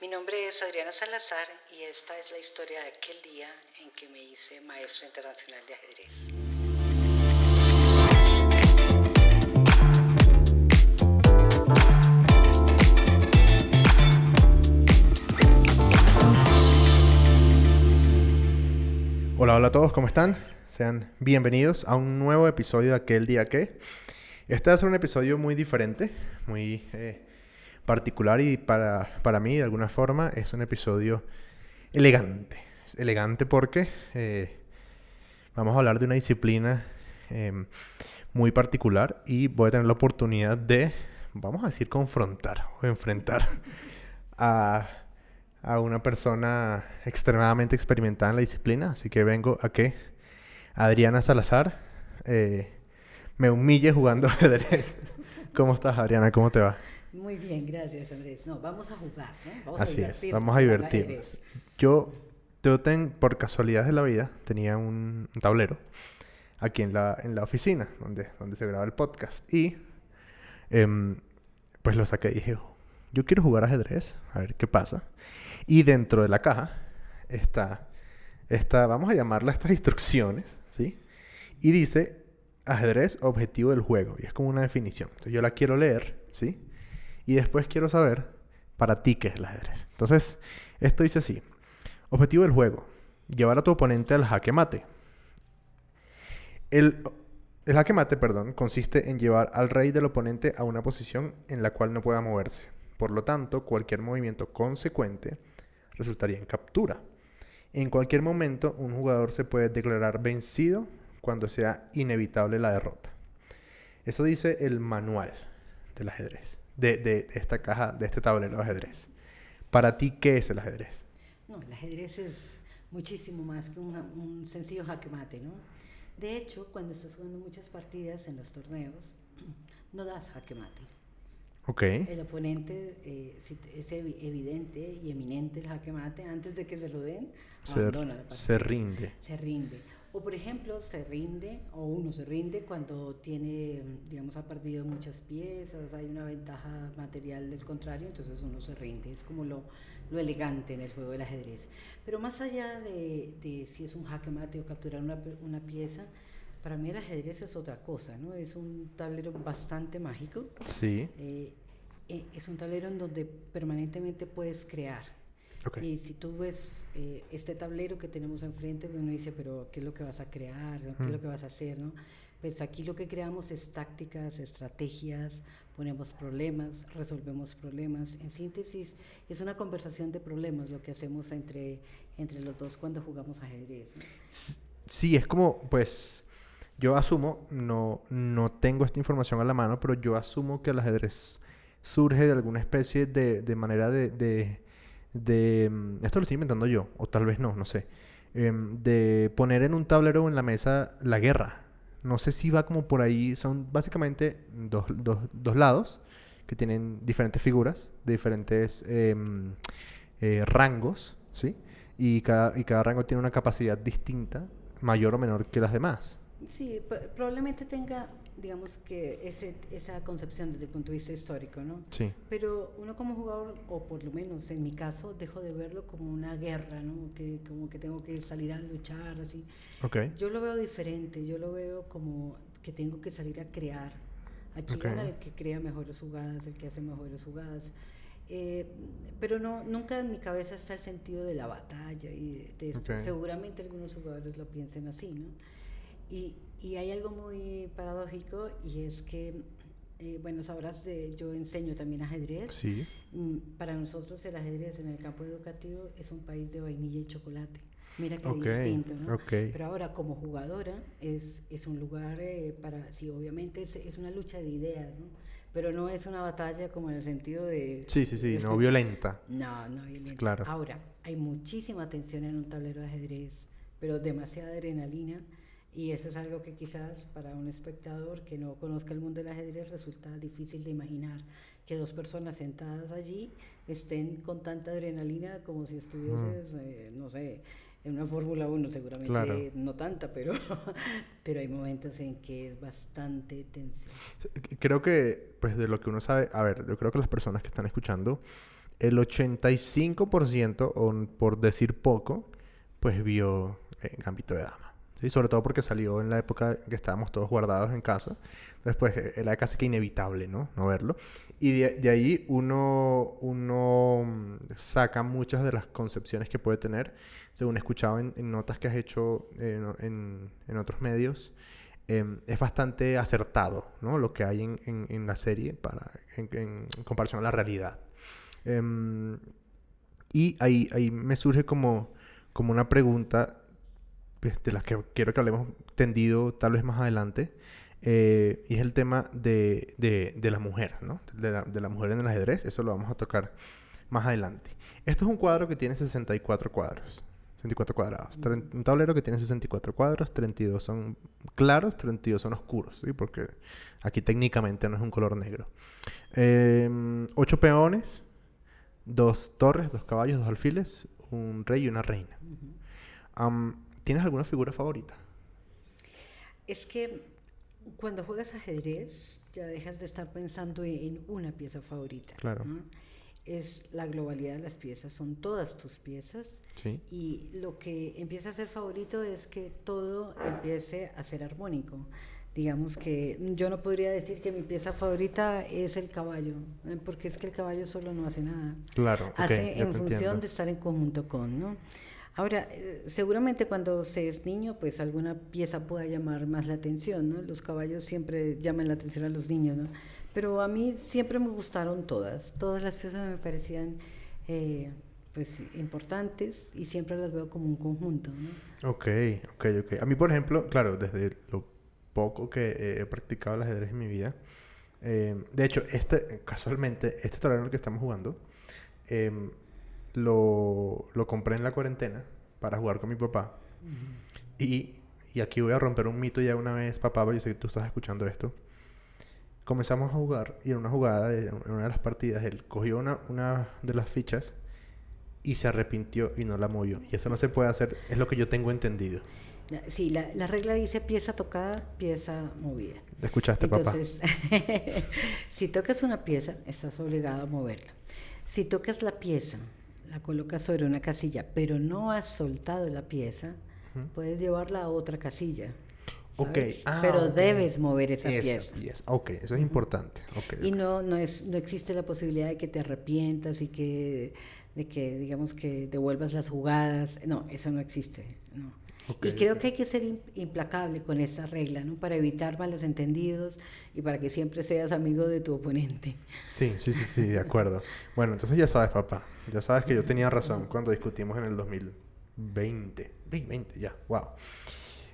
Mi nombre es Adriana Salazar y esta es la historia de aquel día en que me hice maestro internacional de ajedrez. Hola, hola a todos, ¿cómo están? Sean bienvenidos a un nuevo episodio de Aquel Día Que. Este va a ser un episodio muy diferente, muy eh, particular y para, para mí, de alguna forma, es un episodio elegante. Elegante porque eh, vamos a hablar de una disciplina em, muy particular y voy a tener la oportunidad de, vamos a decir, confrontar o enfrentar a, a una persona extremadamente experimentada en la disciplina. Así que vengo a que Adriana Salazar eh, me humille jugando ajedrez. ¿Cómo estás, Adriana? ¿Cómo te va? Muy bien, gracias Andrés. No, vamos a jugar, ¿no? Vamos Así a es, vamos a divertirnos. Yo, yo ten- por casualidad de la vida, tenía un, tablero aquí en la, en la oficina donde, donde se graba el podcast. Y em, pues lo saqué y dije, "Oh, yo quiero jugar ajedrez, a ver qué pasa. Y dentro de la caja está, está vamos a llamarla estas instrucciones, ¿sí? Y dice ajedrez, objetivo del juego. Y es como una definición. Entonces yo la quiero leer, ¿sí? Y después quiero saber para ti qué es el ajedrez. Entonces, esto dice así. Objetivo del juego. Llevar a tu oponente al jaque mate. El, el jaque mate, perdón, consiste en llevar al rey del oponente a una posición en la cual no pueda moverse. Por lo tanto, cualquier movimiento consecuente resultaría en captura. En cualquier momento, un jugador se puede declarar vencido cuando sea inevitable la derrota. Eso dice el manual del ajedrez, de, de- esta caja, de este tablero de ajedrez. Para ti, ¿qué es el ajedrez? No, el ajedrez es muchísimo más que un, un sencillo jaque mate, ¿no? De hecho, cuando estás jugando muchas partidas en los torneos, no das jaque mate. Ok. El oponente, eh, si es evi- evidente y eminente el jaque mate, antes de que se lo den, Se, abandona la partida. se rinde. se rinde. O por ejemplo, se rinde o uno se rinde cuando tiene, digamos, ha perdido muchas piezas, hay una ventaja material del contrario, entonces uno se rinde. Es como lo, lo elegante en el juego del ajedrez. Pero más allá de, de si es un jaque mate o capturar una, una pieza, para mí el ajedrez es otra cosa, ¿no? Es un tablero bastante mágico. Sí. Eh, eh, es un tablero en donde permanentemente puedes crear. Ok. Y si tú ves eh, este tablero que tenemos enfrente, uno dice, pero ¿qué es lo que vas a crear? ¿Qué es lo Mm. que vas a hacer? ¿no? Pues aquí lo que creamos es tácticas, estrategias, ponemos problemas, resolvemos problemas. En síntesis, es una conversación de problemas lo que hacemos entre, entre los dos cuando jugamos ajedrez. ¿no? Sí, es como, pues, yo asumo, no, no tengo esta información a la mano, pero yo asumo que el ajedrez surge de alguna especie de, de manera de, de, de, mm, Esto lo estoy inventando yo, o tal vez no, no sé. em, de poner en un tablero en la mesa la guerra. No sé si va como por ahí, son básicamente dos, dos, dos lados que tienen diferentes figuras, diferentes em, eh, rangos, ¿sí? Y cada, y cada rango tiene una capacidad distinta, mayor o menor que las demás. Sí, probablemente tenga, digamos que ese, esa concepción desde el punto de vista histórico, ¿no? Sí. Pero uno como jugador, o por lo menos en mi caso, dejo de verlo como una guerra, ¿no? Que como que tengo que salir a luchar, así. Ok. Yo lo veo diferente, yo lo veo como que tengo que salir a crear. Aquí Ok. gana el que crea mejores jugadas, el que hace mejores jugadas. Eh, pero no, nunca en mi cabeza está el sentido de la batalla y de, esto. Ok. Seguramente algunos jugadores lo piensen así, ¿no? Y, y hay algo muy paradójico y es que, eh, bueno, sabrás, de, yo enseño también ajedrez. Sí. Mm, Para nosotros el ajedrez en el campo educativo es un país de vainilla y chocolate. Mira qué Ok, distinto, ¿no? ok. Pero ahora como jugadora es, es un lugar eh, para, sí, obviamente es, es una lucha de ideas, ¿no? Pero no es una batalla como en el sentido de... Sí, sí, sí, no violenta. No, no violenta. Claro. Ahora, hay muchísima tensión en un tablero de ajedrez, pero demasiada adrenalina. Y eso es algo que quizás para un espectador que no conozca el mundo del ajedrez resulta difícil de imaginar que dos personas sentadas allí estén con tanta adrenalina como si estuvieses, eh, no sé, en una Fórmula 1 seguramente, Claro. no tanta, pero, pero hay momentos en que es bastante tensión. Creo que, pues de lo que uno sabe, a ver, yo creo que las personas que están escuchando el 85%, o por decir poco, pues vio en Gambito de Dama. ¿Sí? Sobre todo porque salió en la época que estábamos todos guardados en casa. Después eh, era casi que inevitable, ¿no? No verlo. Y de, ahí uno, uno mm, saca muchas de las concepciones que puede tener, según he escuchado en, notas que has hecho en, en, otros medios. Em, es bastante acertado, ¿no? Lo que hay en, en la serie para, en, comparación a la realidad. Em, y ahí, ahí me surge como, como una pregunta de las que quiero que hablemos tendido tal vez más adelante. Eh, y es el tema de, de, la mujer, ¿no? De la, de la, mujer en el ajedrez. Eso lo vamos a tocar más adelante. Esto es un cuadro que tiene 64 cuadros. 64 cuadrados. Un tablero que tiene 64 cuadros, 32 son claros, 32 son oscuros, ¿sí? Porque aquí técnicamente no es un color negro. Eh, 8 peones, dos torres, dos caballos, dos alfiles, un rey y una reina. ¿Tienes alguna figura favorita? Es que cuando juegas ajedrez ya dejas de estar pensando en una pieza favorita. Claro. Es la globalidad de las piezas, son todas tus piezas. Sí. Y lo que empieza a ser favorito es que todo empiece a ser armónico. Digamos que yo no podría decir que mi pieza favorita es el caballo, ¿eh? porque es que el caballo solo no hace nada. Claro. Hace en función de estar en conjunto con, ¿no? Ahora, eh, seguramente cuando se es niño, pues alguna pieza pueda llamar más la atención, ¿no? Los caballos siempre llaman la atención a los niños, ¿no? Pero a mí siempre me gustaron todas, todas las piezas me parecían eh, pues importantes y siempre las veo como un conjunto, ¿no? Ok, ok, ok. A mí, por ejemplo, claro, desde lo poco que he practicado el ajedrez en mi vida, eh, de hecho, este, casualmente, este tablero que estamos jugando, eh, lo, lo compré en la cuarentena para jugar con mi papá. y, y, aquí voy a romper un mito ya una vez, papá, yo sé que tú estás escuchando esto. Comenzamos a jugar y en una jugada, en una de las partidas, él cogió una, una de las fichas y se arrepintió y no la movió. Y eso no se puede hacer, es lo que yo tengo entendido. Sí, la, la regla dice pieza tocada, pieza movida. ¿Escuchaste, Entonces, si tocas una pieza, estás obligado a moverla. Si tocas la pieza la colocas sobre una casilla, pero no has soltado la pieza, puedes llevarla a otra casilla. Ok, ah, pero debes mover esa, pieza. Ok, eso es importante. y no, no, es, no existe la posibilidad de que te arrepientas y que, de que, digamos, que devuelvas las jugadas. No, eso no existe. No y creo que hay que ser implacable con esa regla, ¿no? Para evitar malos entendidos y para que siempre seas amigo de tu oponente. Sí, sí, sí, sí, de acuerdo. bueno, entonces ya sabes, papá. Ya sabes que yo tenía razón cuando discutimos en el 2020. 2020, ya, wow.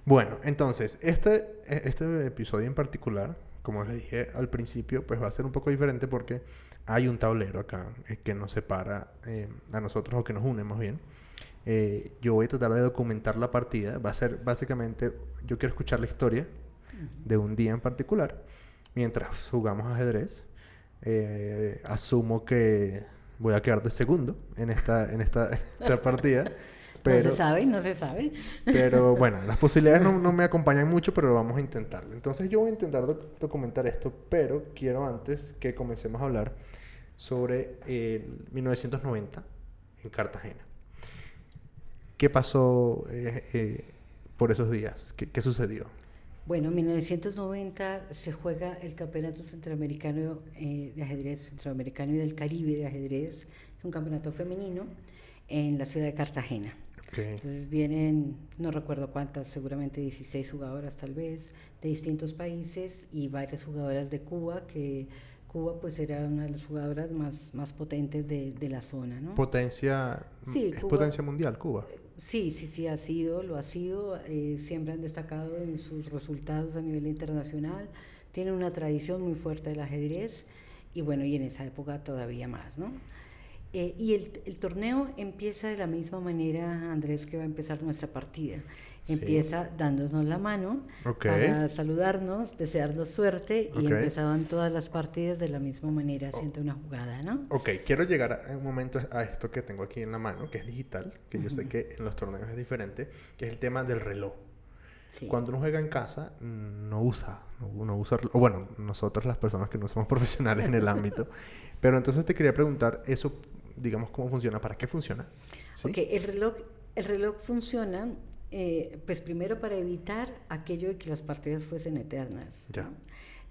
Bueno, entonces, este, e, este episodio en particular, como les dije al principio, pues va a ser un poco diferente porque hay un tablero acá eh, que nos separa eh, a nosotros o que nos une más bien. Eh, yo voy a tratar de documentar la partida. Va a ser básicamente, yo quiero escuchar la historia de un día en particular mientras jugamos ajedrez. Eh, asumo que voy a quedar de segundo en esta, en esta, partida. Pero, no se sabe, no se sabe. Pero bueno, las posibilidades no, no, me acompañan mucho, pero vamos a intentarlo. Entonces yo voy a intentar documentar esto, pero quiero antes que comencemos a hablar sobre el 1990 en Cartagena. ¿Qué pasó eh, eh, por esos días? ¿Qué, sucedió? Bueno, en 1990 se juega el Campeonato Centroamericano eh, de Ajedrez, Centroamericano y del Caribe de Ajedrez. Es un campeonato femenino en la ciudad de Cartagena. Entonces vienen, no recuerdo cuántas, seguramente 16 jugadoras tal vez, de distintos países y varias jugadoras de Cuba que Cuba pues era una de las jugadoras más, más potentes de, de la zona, ¿no? Potencia, sí, es potencia mundial Cuba. Sí, sí, sí, ha sido, lo ha sido. Eh, siempre han destacado en sus resultados a nivel internacional. Tienen una tradición muy fuerte del ajedrez y bueno, y en esa época todavía más, ¿no? Eh, y el, el, torneo empieza de la misma manera, Andrés, que va a empezar nuestra partida. Empieza dándonos la mano para saludarnos, desearnos suerte y empezaban todas las partidas de la misma manera, haciendo una jugada, ¿no? Ok, quiero llegar a, un momento a esto que tengo aquí en la mano, que es digital, que yo sé que en los torneos es diferente, que es el tema del reloj. Cuando uno juega en casa, no usa, no, usa, o bueno, nosotros las personas que no somos profesionales en el ámbito, pero entonces te quería preguntar, eso digamos, cómo funciona, para qué funciona. ¿sí? Ok, el reloj, el reloj funciona, eh, pues primero para evitar aquello de que las partidas fuesen eternas. Ya.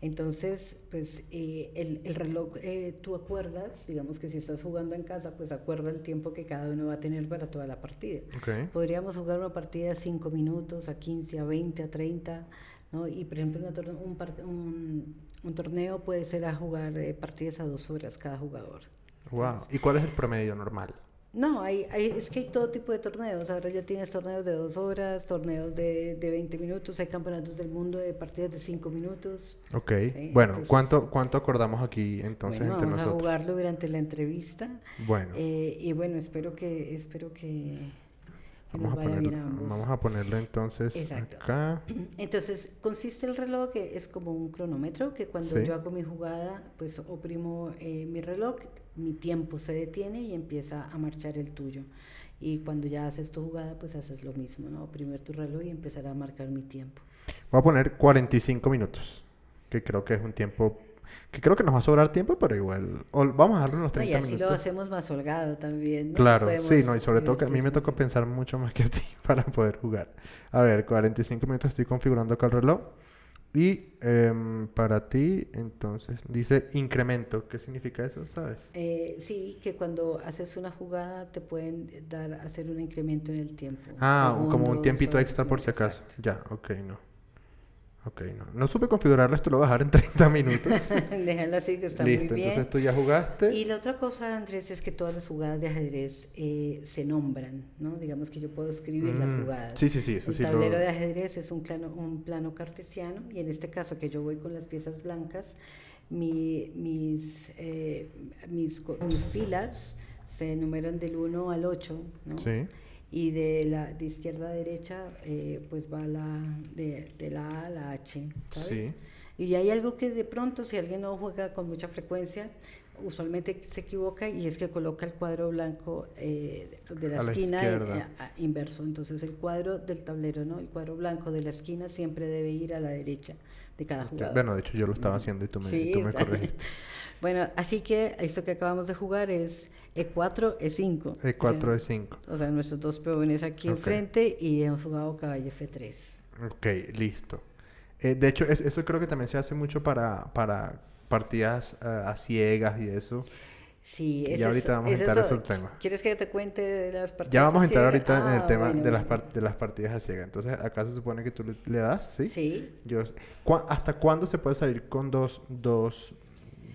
Entonces, pues eh, el, el, reloj, eh, tú acuerdas, digamos que si estás jugando en casa, pues acuerda el tiempo que cada uno va a tener para toda la partida. Okay. Podríamos jugar una partida a 5 minutos, a 15, a 20, a 30, ¿no? Y por ejemplo, un, un, un, torneo puede ser a jugar eh, partidas a dos horas cada jugador. Wow. ¿Y cuál es el promedio normal? No, hay, hay, es que hay todo tipo de torneos. Ahora ya tienes torneos de dos horas, torneos de, de 20 minutos, hay campeonatos del mundo de partidas de 5 minutos. Ok. Bueno, ¿cuánto, ¿cuánto acordamos aquí entonces bueno, entre vamos nosotros? a jugarlo durante la entrevista. Bueno. Eh, y bueno, espero que, espero que Vamos a, ambos. vamos a ponerlo entonces Exacto. acá. Entonces, consiste el reloj que es como un cronómetro que cuando Sí. yo hago mi jugada, pues oprimo eh, mi reloj, mi tiempo se detiene y empieza a marchar el tuyo. Y cuando ya haces tu jugada, pues haces lo mismo, ¿no? Oprimir tu reloj y empezar a marcar mi tiempo. Voy a poner 45 minutos, que creo que es un tiempo que creo que nos va a sobrar tiempo, pero igual o vamos a darle unos No, y 30 así lo minutos. hacemos más holgado también. ¿no? Claro, Podemos sí, no, y sobre todo que a mí me toca pensar mucho más que a ti para poder jugar. A ver, 45 minutos estoy configurando acá el reloj. Y em, para ti, entonces, dice incremento. ¿Qué significa eso, sabes? Eh, sí, que cuando haces una jugada te pueden dar, hacer un incremento en el tiempo. Ah, un- como un tiempito extra por si acaso. exacto. Ya, ok, no. Ok, no. No supe configurarlo, esto lo voy a dejar en 30 minutos. Déjalo así que está Listo, muy bien. entonces tú ya jugaste. Y la otra cosa, Andrés, es que todas las jugadas de ajedrez eh, se nombran, ¿no? Digamos que yo puedo escribir las Mm, jugadas. Sí, sí, sí, eso el sí lo... tablero de ajedrez es un plano, un plano cartesiano y en este caso que yo voy con las piezas blancas, mi- mis, eh, mis, mis filas se enumeran del 1 al 8, ¿no? Sí. Y de la de izquierda a derecha, eh, pues va la de, de la A a la H, ¿sabes? Sí. Y hay algo que de pronto, si alguien no juega con mucha frecuencia, usualmente se equivoca y es que coloca el cuadro blanco eh, de la A esquina eh, a- inverso. Entonces el cuadro del tablero, ¿no? El cuadro blanco de la esquina siempre debe ir a la derecha de cada jugador. Bueno, de hecho yo lo estaba haciendo y tú me, Sí, tú me corregiste. Bueno, así que esto que acabamos de jugar es E4, E5. E4, o sea, E5. O sea, nuestros dos peones aquí Ok. enfrente y hemos jugado caballo F3. Ok, listo. Eh, de hecho, es- eso creo que también se hace mucho para, para partidas eh, a ciegas y eso. Sí, Y ahorita es- vamos a entrar a es- ese tema. ¿Quieres que te cuente de las partidas? Ya vamos a entrar ahorita en el Ah, tema bueno, de, las de las partidas a ciegas. Entonces, acá se supone que tú le, le das, ¿sí? Sí, Yo, ¿cuá- ¿Hasta cuándo se puede salir con dos, dos,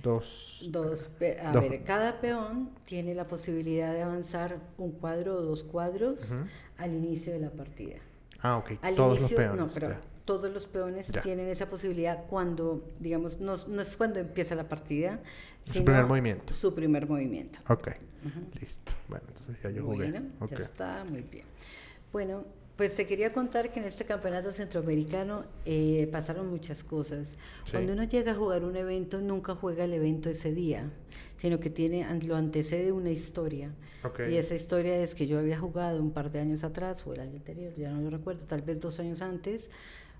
dos... dos, a Dos. ver, cada peón tiene la posibilidad de avanzar un cuadro o dos cuadros Ujú. al inicio de la partida. Ah, ok. Al Todos inicio, los peones. no, pero ya. todos los peones Ya. tienen esa posibilidad cuando, digamos, no, no es cuando empieza la partida, Su sino primer movimiento. Su primer movimiento. Ok, listo. Bueno, entonces ya yo jugué. Bueno, Ok. ya está, muy bien. Bueno, pues te quería contar que en este campeonato centroamericano eh, pasaron muchas cosas. Sí. Cuando uno llega a jugar un evento, nunca juega el evento ese día, sino que tiene lo antecede una historia. Ok. Y esa historia es que yo había jugado un par de años atrás, o el año anterior, ya no lo recuerdo, tal vez dos años antes,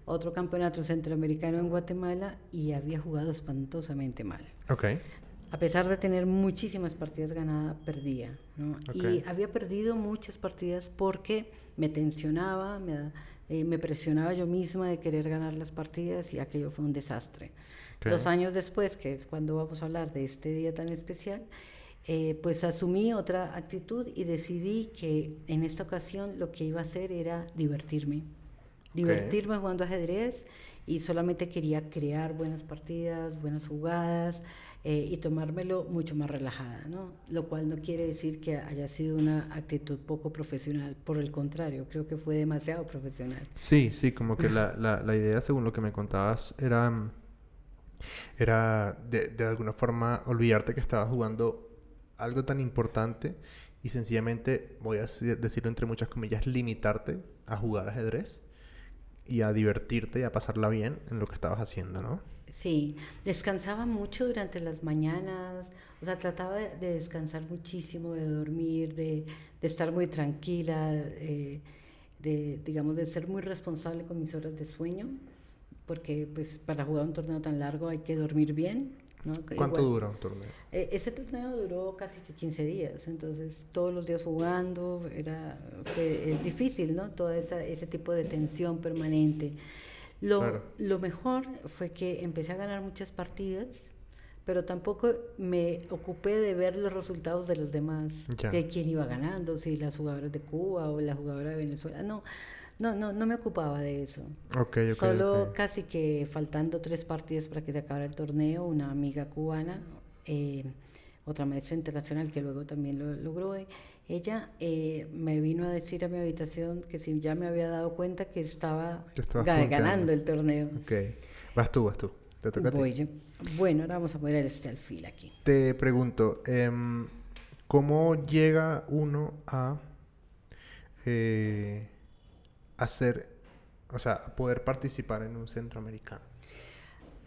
otro campeonato centroamericano en Guatemala y había jugado espantosamente mal. Ok. A pesar de tener muchísimas partidas ganadas, perdía. ¿no? Y había perdido muchas partidas porque me tensionaba, me, eh, me presionaba yo misma de querer ganar las partidas y aquello fue un desastre. Dos años después, que es cuando vamos a hablar de este día tan especial, eh, pues asumí otra actitud y decidí que en esta ocasión lo que iba a hacer era divertirme. Divertirme jugando ajedrez y solamente quería crear buenas partidas, buenas jugadas eh, y tomármelo mucho más relajada, ¿no? Lo cual no quiere decir que haya sido una actitud poco profesional, por el contrario, creo que fue demasiado profesional. Sí, sí, como que la, la, la idea, según lo que me contabas, era, era de, de alguna forma olvidarte que estabas jugando algo tan importante y sencillamente, voy a decir- decirlo entre muchas comillas, limitarte a jugar ajedrez y a divertirte y a pasarla bien en lo que estabas haciendo, ¿no? Sí, descansaba mucho durante las mañanas, o sea, trataba de de descansar muchísimo, de dormir, de, de estar muy tranquila, eh, de, digamos, de ser muy responsable con mis horas de sueño, porque pues para jugar un torneo tan largo hay que dormir bien. ¿Cuánto dura un torneo? Eh, ese torneo duró casi 15 días, entonces todos los días jugando, era fue, difícil, ¿no? Todo ese tipo de tensión permanente. Lo, lo mejor fue que empecé a ganar muchas partidas, pero tampoco me ocupé de ver los resultados de los demás, de quién iba ganando, si las jugadoras de Cuba o la jugadora de Venezuela, no. No, no, no me ocupaba de eso. Solo casi que faltando tres partidas para que se acabara el torneo, una amiga cubana, eh, otra maestra internacional que luego también lo logró, eh, ella eh, me vino a decir a mi habitación que si ya me había dado cuenta que estaba ganando el torneo. Ok. Vas tú, vas tú. Te toca a ti. Bueno, ahora vamos a poner este alfil aquí. Te pregunto, em, ¿cómo llega uno a hacer, o sea, poder participar en un centroamericano?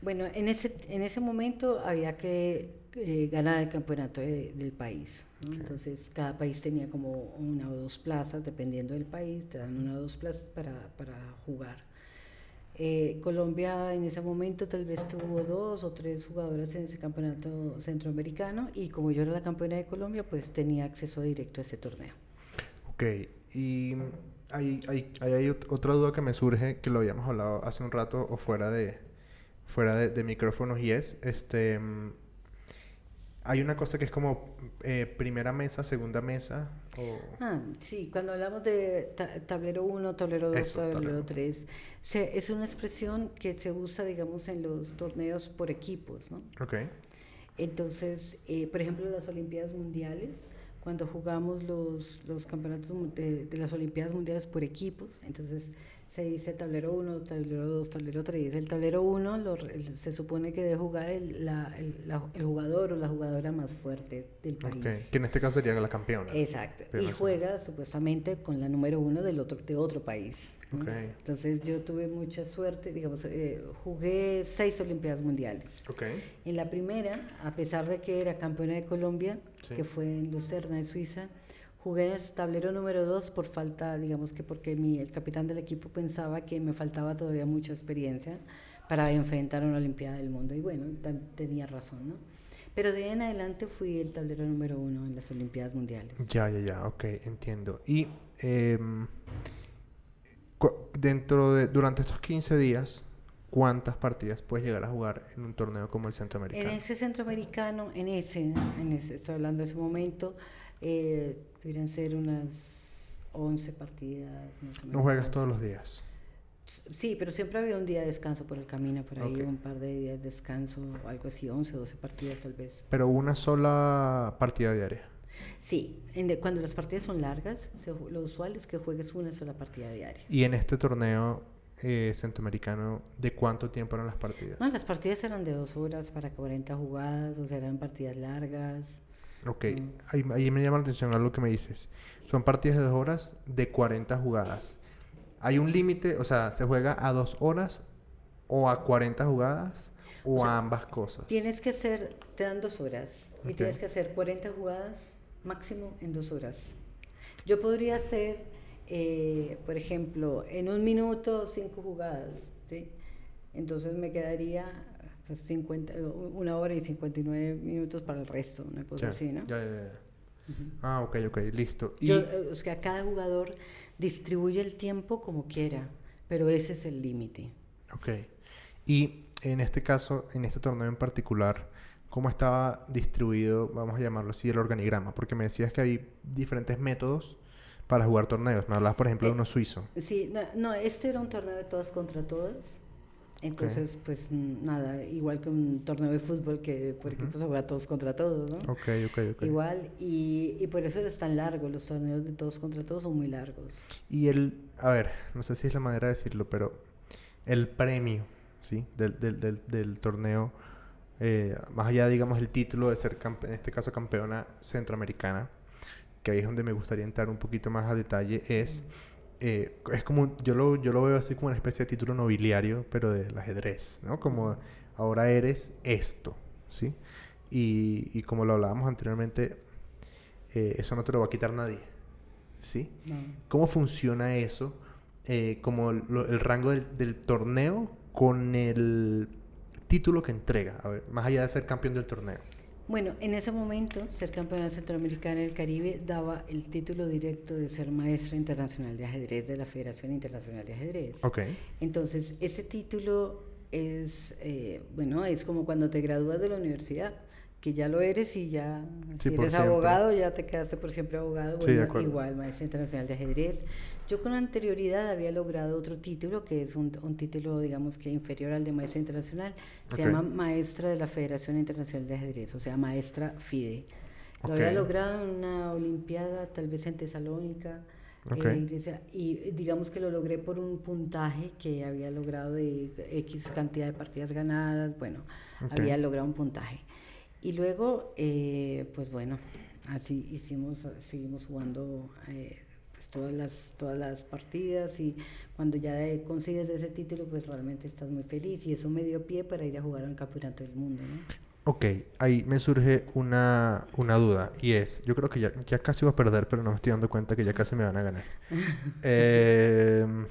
Bueno, en ese, en ese momento había que eh, ganar el campeonato del país. Entonces, cada país tenía como una o dos plazas, dependiendo del país, te dan una o dos plazas para, para jugar. Eh, Colombia en ese momento tal vez tuvo dos o tres jugadoras en ese campeonato centroamericano y como yo era la campeona de Colombia, pues tenía acceso directo a ese torneo. Ok, y hay, hay, hay, otra duda que me surge, que lo habíamos hablado hace un rato o fuera de, fuera de, micrófonos, y es, este, mm, hay una cosa que es como eh, primera mesa, segunda mesa. O... Ah, sí, cuando hablamos de tablero 1, tablero 2, tablero 3, es una expresión que se usa, digamos, en los torneos por equipos, ¿no? Ok. Entonces, eh, por ejemplo, las Olimpiadas Mundiales, cuando jugamos los, los campeonatos de, de, las Olimpiadas Mundiales por equipos. Entonces se dice tablero 1, tablero 2, tablero 3. El tablero 1 se supone que debe jugar el, la, el, jugador o la jugadora más fuerte del país. Que en este caso sería la campeona. Exacto. y juega supuestamente con la número 1 del otro, de otro país. Entonces yo tuve mucha suerte, digamos, eh, jugué seis Olimpiadas Mundiales. En la primera, a pesar de que era campeona de Colombia, que fue en Lucerna, de Suiza, jugué en el tablero número dos por falta, digamos que porque mi, el capitán del equipo pensaba que me faltaba todavía mucha experiencia para enfrentar una Olimpiada del Mundo. Y bueno, tenía razón, ¿no? Pero de ahí en adelante fui el tablero número uno en las Olimpiadas Mundiales. Ya, ya, ya, ok, entiendo. Y eh, dentro de, durante estos 15 días, ¿cuántas partidas puedes llegar a jugar en un torneo como el Centroamericano? En ese Centroamericano, en ese, en ese estoy hablando de ese momento, eh, deberían ser unas 11 partidas. ¿No juegas todos los días? Sí, pero siempre había un día de descanso por el camino, por ahí un par de días de descanso, algo así, 11, 12 partidas tal vez. ¿Pero una sola partida diaria? Sí, cuando las partidas son largas, lo usual es que juegues una sola partida diaria. ¿Y en este torneo eh, centroamericano, de cuánto tiempo eran las partidas? No, las partidas eran de dos horas para 40 jugadas, o sea, eran partidas largas. Ok, mm. ahí, ahí, me llama la atención algo que me dices. Son partidas de dos horas de 40 jugadas. ¿Hay un límite? O sea, ¿se juega a dos horas o a 40 jugadas o, a ambas cosas? Tienes que hacer, te dan dos horas y tienes que hacer 40 jugadas máximo en dos horas. Yo podría hacer, eh, por ejemplo, en un minuto cinco jugadas, ¿sí? Entonces me quedaría 50, una hora y 59 minutos para el resto, una cosa así, ¿no? Ya, ya, ya. Ah, ok, ok, listo. Y... Yo, eh, o sea, cada jugador distribuye el tiempo como quiera, pero ese es el límite. Ok. Y en este caso, en este torneo en particular, cómo estaba distribuido, vamos a llamarlo así, el organigrama, porque me decías que hay diferentes métodos para jugar torneos. Me hablabas, por ejemplo, de uno suizo. Sí, no, este era un torneo de todas contra todas. Entonces, pues nada, igual que un torneo de fútbol que por equipos se juega todos contra todos, ¿no? Ok, ok, ok. Igual, y, y por eso es tan largo, los torneos de todos contra todos son muy largos. Y el, a ver, no sé si es la manera de decirlo, pero el premio, ¿sí? Del, del, del, del torneo eh, más allá, digamos, el título de ser, en este caso, campeona centroamericana, que ahí es donde me gustaría entrar un poquito más a detalle, es, eh, es como, yo lo, yo lo veo así como una especie de título nobiliario, pero del ajedrez, ¿no? Como ahora eres esto, ¿sí? Y, y como lo hablábamos anteriormente, eh, eso no te lo va a quitar nadie, ¿sí? ¿Cómo funciona eso? como el rango del, del torneo con el título que entrega, a ver, más allá de ser campeón del torneo? Bueno, en ese momento, ser campeona centroamericana del Caribe daba el título directo de ser maestra internacional de ajedrez de la Federación Internacional de Ajedrez. Ok. Entonces, ese título es, eh, bueno, es como cuando te gradúas de la universidad, que ya lo eres y ya, Sí, si eres abogado, ya te quedaste por siempre abogado. Sí, de Bueno, acuerdo. igual, maestra internacional de ajedrez. Yo con anterioridad había logrado otro título, que es un, un título, digamos que inferior al de maestra internacional. Se llama maestra de la Federación Internacional de Ajedrez, o sea, maestra FIDE. Lo había logrado en una olimpiada, tal vez en Tesalónica. Eh, y digamos que lo logré por un puntaje que había logrado de X cantidad de partidas ganadas, bueno, había logrado un puntaje. Y luego, eh, pues bueno, así hicimos, seguimos jugando eh, pues todas las, todas las partidas y cuando ya eh, consigues ese título, pues realmente estás muy feliz y eso me dio pie para ir a jugar al Campeonato del Mundo, ¿no? Ok, ahí me surge una, una duda y es, yo creo que ya, ya casi voy a perder, pero no me estoy dando cuenta que ya casi me van a ganar. Em,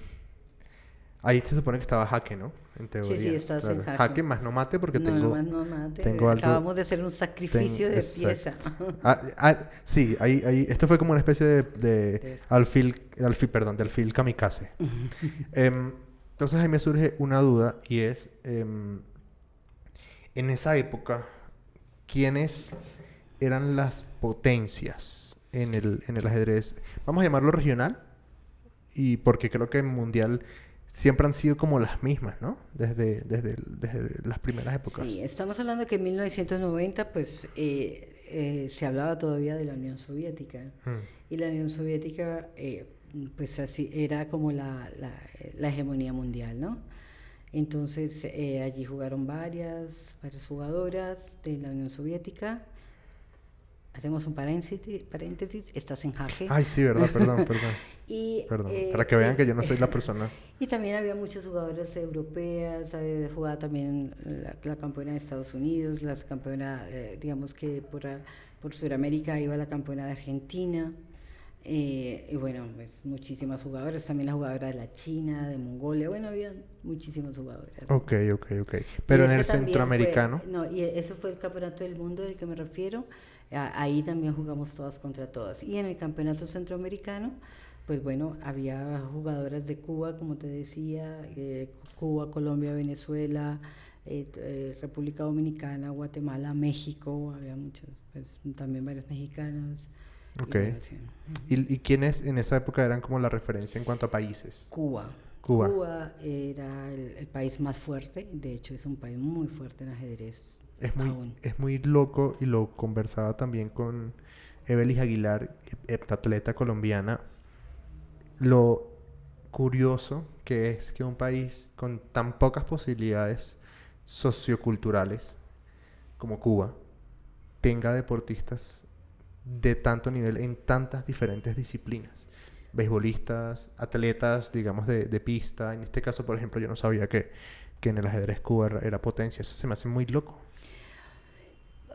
ahí se supone que estaba jaque, ¿no? En teoría. sí, estás en jaque. más no mate porque no, tengo... nomás no mate, tengo algo- acabamos de hacer un sacrificio ten- de pieza. Ah, ah, sí, ahí, ahí, esto fue como una especie de, alfil, alfil, perdón, de alfil kamikaze. Em, entonces ahí me surge una duda y es, em, en esa época, ¿quiénes eran las potencias en el, en el ajedrez? Vamos a llamarlo regional, y porque creo que en mundial siempre han sido como las mismas, ¿no? Desde, desde, desde las primeras épocas. Sí, estamos hablando que en 1990 pues eh, eh, se hablaba todavía de la Unión Soviética Mm, y la Unión Soviética eh, pues así era como la, la, la hegemonía mundial, ¿no? Entonces allí jugaron varias, varias jugadoras de la Unión Soviética. Hacemos un paréntesis, paréntesis estás en jaque. Ay, sí, ¿verdad? Perdón, perdón. Y, Perdón. eh, Para que vean eh, que yo no soy la persona. Y también había muchas jugadoras europeas, jugado también la, la campeona de Estados Unidos, la campeona, eh, digamos que por, por Sudamérica iba la campeona de Argentina. eh, y bueno, pues muchísimas jugadoras, también la jugadora de la China, de Mongolia, bueno, había muchísimas jugadoras. Ok, ok, ok. Pero en el también fue- centroamericano. no, y ese fue el campeonato del mundo del que me refiero. Ahí también jugamos todas contra todas. Y en el campeonato centroamericano, pues bueno, había jugadoras de Cuba, como te decía, eh, Cuba, Colombia, Venezuela, eh, eh, República Dominicana, Guatemala, México, había muchas, pues también varias mexicanas. Ok. ¿Y, y quiénes en esa época eran como la referencia en cuanto a países? Cuba. Cuba. era el, el país más fuerte, de hecho es un país muy fuerte en ajedrez. Es muy, aún. es muy loco y lo conversaba también con Evelis Aguilar, heptatleta colombiana. Lo curioso que es que un país con tan pocas posibilidades socioculturales como Cuba tenga deportistas de tanto nivel en tantas diferentes disciplinas. Beisbolistas, atletas, digamos, de, de pista. En este caso, por ejemplo, yo no sabía que, que en el ajedrez Cuba era, potencia. Eso se me hace muy loco.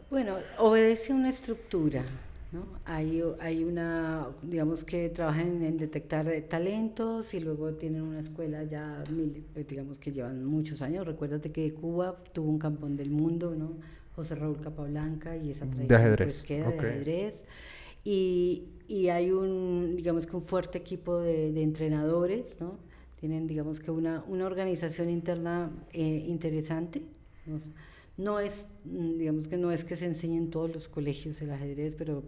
Bueno, obedece a una estructura, ¿no? Hay, hay una, digamos que trabajan en detectar talentos y luego tienen una escuela ya, mil- pues, digamos que llevan muchos años. Recuérdate que Cuba tuvo un campeón del mundo, ¿no? José Raúl Capablanca y esa De tradición ajedrez, pues queda de ajedrez. Y, y hay un, digamos que un fuerte equipo de, de entrenadores, ¿no? Tienen, digamos que una, una organización interna eh, interesante. ¿no? Es, mm, digamos que no es que se enseñe en todos los colegios el ajedrez, pero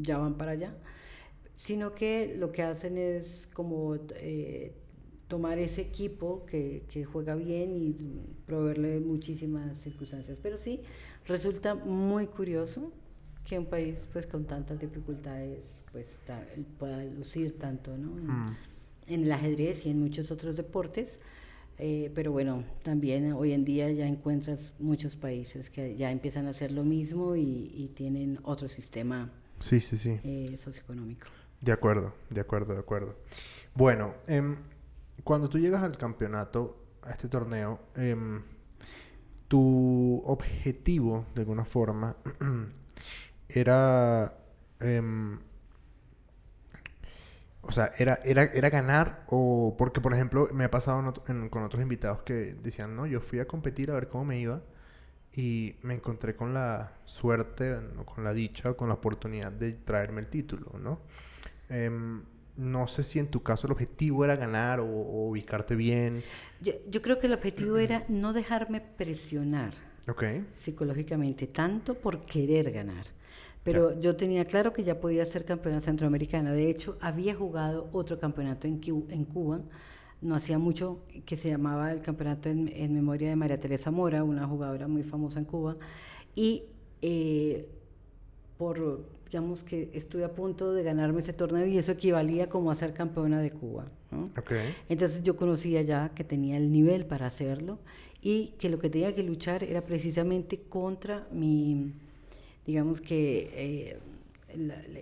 ya van para allá, sino que lo que hacen es como eh, tomar ese equipo que, que juega bien y proveerle muchísimas circunstancias. Pero sí, resulta muy curioso que un país pues con tantas dificultades pues pueda lucir tanto ¿no? Mm. En el ajedrez y en muchos otros deportes. Eh, pero bueno, también hoy en día ya encuentras muchos países que ya empiezan a hacer lo mismo y, y tienen otro sistema Sí, sí, sí. eh, socioeconómico. De acuerdo, de acuerdo, de acuerdo. Bueno, em, cuando tú llegas al campeonato, a este torneo, em, tu objetivo, de alguna forma, era... o sea, era, era, era ganar o... Porque, por ejemplo, me ha pasado con otros invitados que decían, no, yo fui a competir a ver cómo me iba y me encontré con la suerte, o con la dicha o con la oportunidad de traerme el título, ¿no? Em, no sé si en tu caso el objetivo era ganar o, ubicarte bien. Yo, creo que el objetivo era no dejarme presionar psicológicamente, tanto por querer ganar. Pero yo tenía claro que ya podía ser campeona centroamericana. De hecho, había jugado otro campeonato en, en Cuba, no hacía mucho, que se llamaba el campeonato en, memoria de María Teresa Mora, una jugadora muy famosa en Cuba. Y eh, por, digamos que estuve a punto de ganarme ese torneo y eso equivalía como a ser campeona de Cuba. Entonces yo conocía ya que tenía el nivel para hacerlo y que lo que tenía que luchar era precisamente contra mi digamos que eh,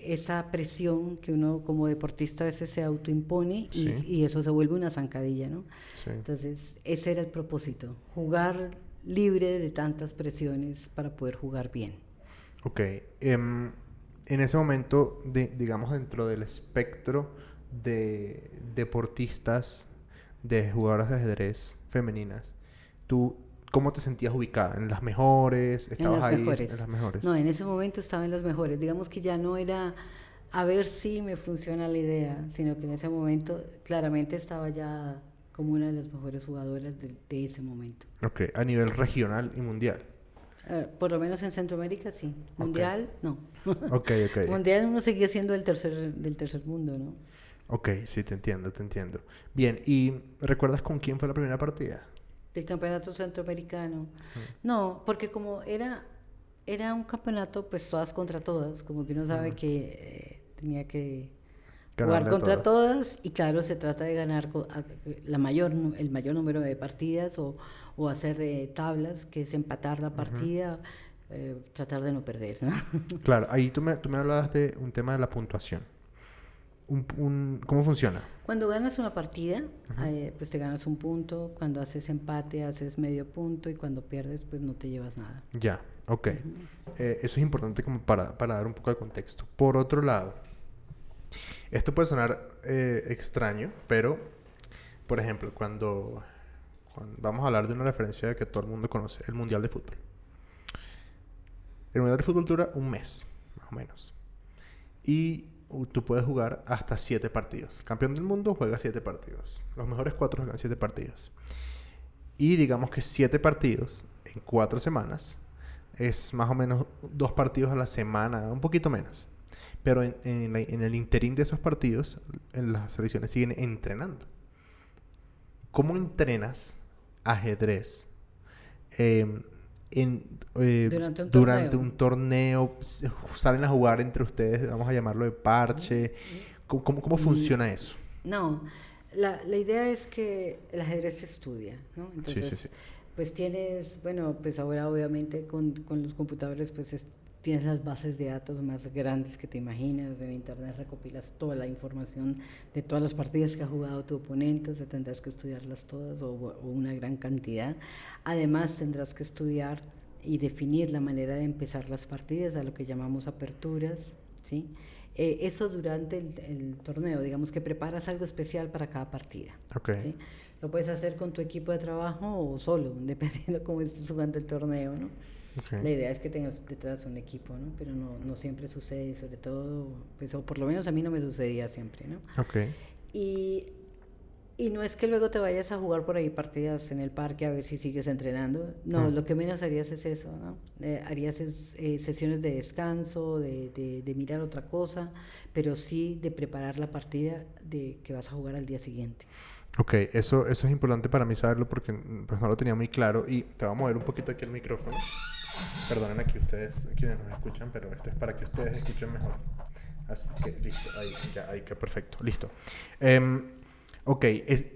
esa presión que uno como deportista a veces se autoimpone y, eso se vuelve una zancadilla, ¿no? Entonces, ese era el propósito, jugar libre de tantas presiones para poder jugar bien. Ok. Em, en ese momento, de, digamos, dentro del espectro de deportistas, de jugadoras de ajedrez femeninas, ¿tú ¿Cómo te sentías ubicada? ¿En las mejores? ¿Estabas ahí en las mejores? No, en ese momento estaba en las mejores. Digamos que ya no era a ver si me funciona la idea, sino que en ese momento claramente estaba ya como una de las mejores jugadoras de, ese momento. Ok, a nivel regional y mundial. Eh, por lo menos en Centroamérica sí. Mundial, no. Ok, ok. mundial uno seguía siendo el tercer, del tercer mundo, ¿no? Ok, sí, te entiendo, te entiendo. Bien, ¿y recuerdas con quién fue la primera partida? Del campeonato centroamericano. No, porque como era, era un campeonato, pues todas contra todas, como que uno sabe que eh, tenía que jugar contra todas. y claro, se trata de ganar la mayor, el mayor número de partidas o, o hacer eh, tablas, que es empatar la partida. Eh, tratar de no perder. Claro, ahí tú me, tú me hablabas de un tema de la puntuación. Un, ¿Cómo funciona? Cuando ganas una partida, eh, pues te ganas un punto. Cuando haces empate, haces medio punto. Y cuando pierdes, pues no te llevas nada. Ya, ok. Eh, eso es importante como para, para, dar un poco de contexto. Por otro lado, esto puede sonar eh, extraño, pero, por ejemplo, cuando, cuando vamos a hablar de una referencia que todo el mundo conoce, el Mundial de Fútbol. El Mundial de Fútbol dura un mes, más o menos. Y tú puedes jugar hasta 7 partidos. Campeón del mundo juega 7 partidos. Los mejores 4 juegan 7 partidos. Y digamos que 7 partidos en 4 semanas es más o menos 2 partidos a la semana, un poquito menos. Pero en, en, el interín de esos partidos, en las selecciones siguen entrenando. ¿Cómo entrenas ajedrez? Eh, eh, durante, un, torneo. salen a jugar entre ustedes, vamos a llamarlo de parche. ¿Cómo, cómo, funciona eso? No, la, la, idea es que el ajedrez se estudia, ¿no? Entonces, pues tienes, bueno, pues ahora obviamente con, con los computadores pues tienes las bases de datos más grandes que te imaginas, en internet recopilas toda la información de todas las partidas que ha jugado tu oponente, o sea, tendrás que estudiarlas todas o, o una gran cantidad. Además tendrás que estudiar y definir la manera de empezar las partidas, a lo que llamamos aperturas, ¿sí? Eh, eso durante el, torneo, digamos que preparas algo especial para cada partida. Okay. Lo puedes hacer con tu equipo de trabajo o solo, dependiendo cómo estés jugando el torneo, ¿no? La idea es que tengas detrás un equipo, ¿no? Pero no, no siempre sucede, sobre todo, pues, o por lo menos a mí no me sucedía siempre, ¿no? Okay. Y y no es que luego te vayas a jugar por ahí partidas en el parque a ver si sigues entrenando. No, lo que menos harías es eso, ¿no? Eh, harías eh, sesiones de descanso, de, de, mirar otra cosa, pero sí de preparar la partida de que vas a jugar al día siguiente. Ok, eso, eso es importante para mí saberlo porque pues, no lo tenía muy claro. Y te voy a mover un poquito aquí el micrófono. Perdonen aquí ustedes, quienes nos escuchan, pero esto es para que ustedes escuchen mejor. Así que listo, ahí, ya, ahí, que perfecto, listo. Um, Ok, es,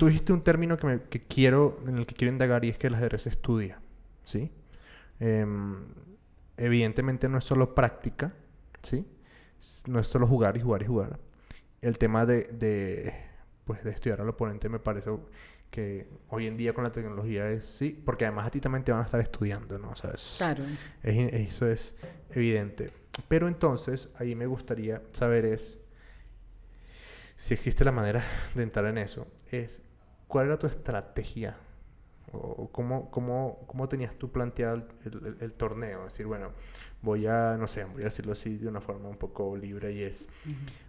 tú dijiste un término que, me, que, quiero, en el que quiero indagar y es que el ajedrez estudia, ¿sí? Em, evidentemente no es solo práctica, ¿sí? No es solo jugar y jugar y jugar. El tema de, de, pues, de estudiar al oponente me parece que hoy en día con la tecnología es sí, porque además a ti también te van a estar estudiando, ¿no? O sea, claro. eso es evidente. Pero entonces, ahí me gustaría saber es si existe la manera de entrar en eso, es cuál era tu estrategia o cómo, cómo, cómo tenías tú planteado el, el, torneo. Es decir, bueno, voy a, no sé, voy a decirlo así de una forma un poco libre y es,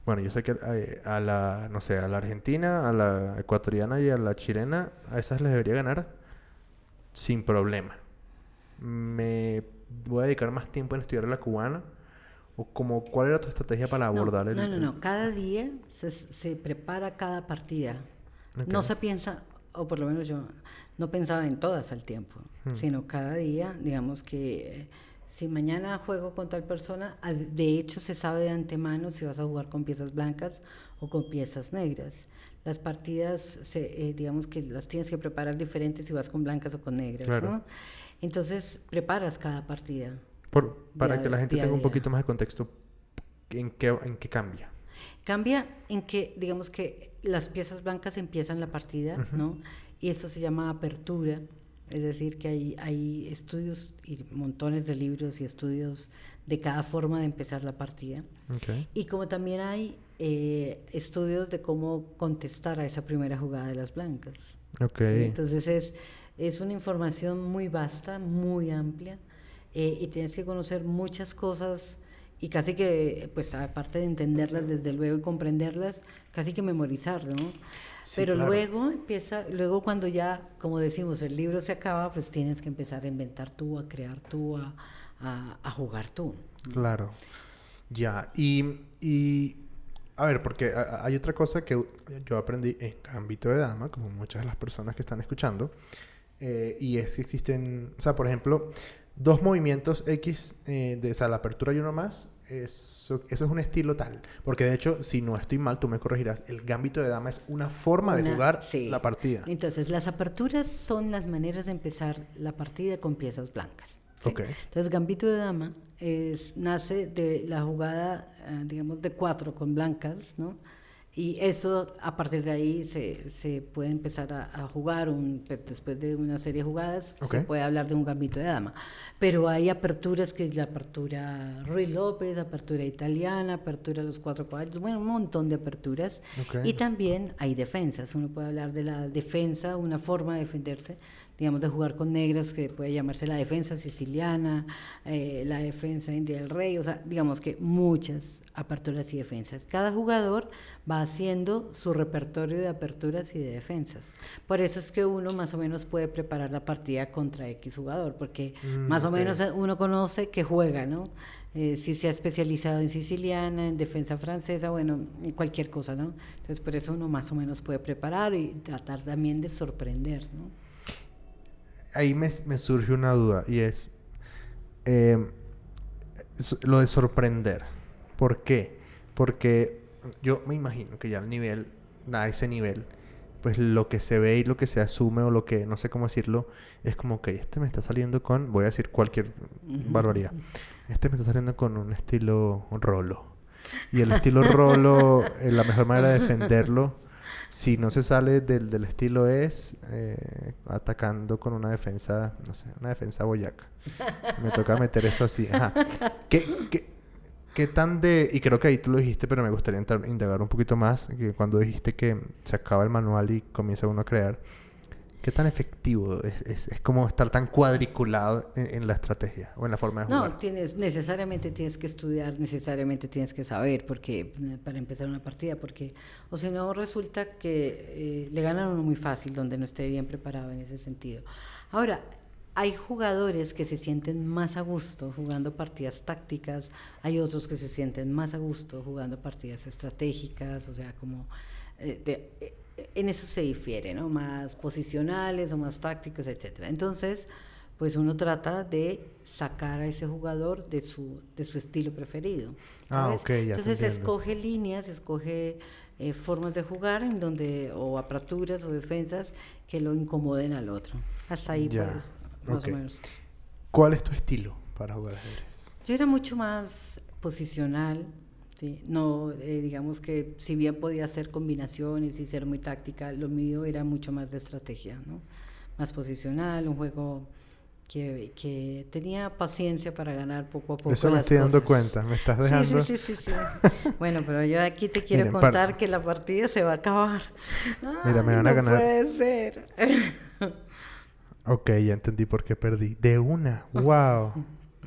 bueno, yo sé que eh, a, la, no sé, a la argentina, a la ecuatoriana y a la chilena, a esas les debería ganar sin problema. Me voy a dedicar más tiempo en estudiar a la cubana. ¿O como, cuál era tu estrategia para abordar no, el...? No, no, no. Cada día se, se prepara cada partida. No se piensa, o por lo menos yo no pensaba en todas al tiempo, hmm. sino cada día, digamos que eh, si mañana juego con tal persona, de hecho se sabe de antemano si vas a jugar con piezas blancas o con piezas negras. Las partidas, se, eh, digamos que las tienes que preparar diferentes si vas con blancas o con negras, ¿no? Entonces preparas cada partida. para que la gente tenga un poquito más de contexto, ¿en qué, ¿en qué cambia? Cambia en que, digamos que las piezas blancas empiezan la partida, ¿no? Y eso se llama apertura, es decir, que hay, hay estudios y montones de libros y estudios de cada forma de empezar la partida. Y como también hay eh, estudios de cómo contestar a esa primera jugada de las blancas. Okay. Entonces es, es una información muy vasta, muy amplia, eh, y tienes que conocer muchas cosas y casi que, pues aparte de entenderlas desde luego y comprenderlas, casi que memorizar, ¿no? Pero luego empieza, luego cuando ya, como decimos, el libro se acaba, pues tienes que empezar a inventar tú, a crear tú, a, a, jugar tú. Claro. Ya, y, y a ver, porque hay otra cosa que yo aprendí en ámbito de dama, como muchas de las personas que están escuchando, eh, y es que existen, o sea, por ejemplo, dos movimientos X eh, de o la apertura y uno más, eso, eso, es un estilo tal. Porque de hecho, si no estoy mal, tú me corregirás, el gambito de dama es una forma de jugar la partida. Entonces, las aperturas son las maneras de empezar la partida con piezas blancas. Entonces, gambito de dama es, nace de la jugada, eh, digamos, de cuatro con blancas, ¿no? Y eso, a partir de ahí, se, se puede empezar a, jugar, un, pues, después de una serie de jugadas, se puede hablar de un gambito de dama. Pero hay aperturas, que es la apertura Ruiz López, apertura italiana, apertura de los cuatro caballos, bueno, un montón de aperturas. Y también hay defensas, uno puede hablar de la defensa, una forma de defenderse, digamos, de jugar con negras, que puede llamarse la defensa siciliana, eh, la defensa india del rey, o sea, digamos que muchas aperturas y defensas. Cada jugador va haciendo su repertorio de aperturas y de defensas. Por eso es que uno más o menos puede preparar la partida contra X jugador, porque mm, más o menos uno conoce que juega, ¿no? Eh, si se ha especializado en siciliana, en defensa francesa, bueno, en cualquier cosa, ¿no? Entonces por eso uno más o menos puede preparar y tratar también de sorprender, ¿no? Ahí me, me surge una duda y es em, lo de sorprender. ¿Por qué? Porque yo me imagino que ya al nivel, a ese nivel, pues lo que se ve y lo que se asume o lo que, no sé cómo decirlo, es como que este me está saliendo con, voy a decir cualquier barbaridad, este me está saliendo con un estilo rolo. Y el estilo rolo, eh, la mejor manera de defenderlo si no se sale del, del estilo es eh, atacando con una defensa, no sé, una defensa boyaca. Me toca meter eso así. Ajá. ¿Qué, qué, qué tan de...? Y creo que ahí tú lo dijiste, pero me gustaría indagar un poquito más. Que cuando dijiste que se acaba el manual y comienza uno a crear. ¿Qué tan efectivo es, es, es como estar tan cuadriculado en, la estrategia o en la forma de jugar? No, tienes, necesariamente tienes que estudiar, necesariamente tienes que saber porque eh, para empezar una partida, porque o si no resulta que eh, le ganan uno muy fácil donde no esté bien preparado en ese sentido. Ahora, hay jugadores que se sienten más a gusto jugando partidas tácticas, hay otros que se sienten más a gusto jugando partidas estratégicas, o sea, como eh, de, en eso se difiere, ¿no? Más posicionales o más tácticos, etcétera. Entonces, pues uno trata de sacar a ese jugador de su, de su estilo preferido. Ah, ok, ya Entonces escoge líneas, escoge eh, formas de jugar en donde, o aperturas o defensas que lo incomoden al otro. Hasta ahí, pues, más o menos. ¿Cuál es tu estilo para jugar ajedrez? Yo era mucho más posicional, no, eh, digamos que si bien podía hacer combinaciones y ser muy táctica, lo mío era mucho más de estrategia, ¿no? Más posicional, un juego que, que, tenía paciencia para ganar poco a poco. Eso me estoy dando cuenta, me estás dejando. Sí, sí, sí, sí. bueno, pero yo aquí te quiero contar que la partida se va a acabar. Mira, me van a ganar. No puede ser. ok, ya entendí por qué perdí. De una, wow.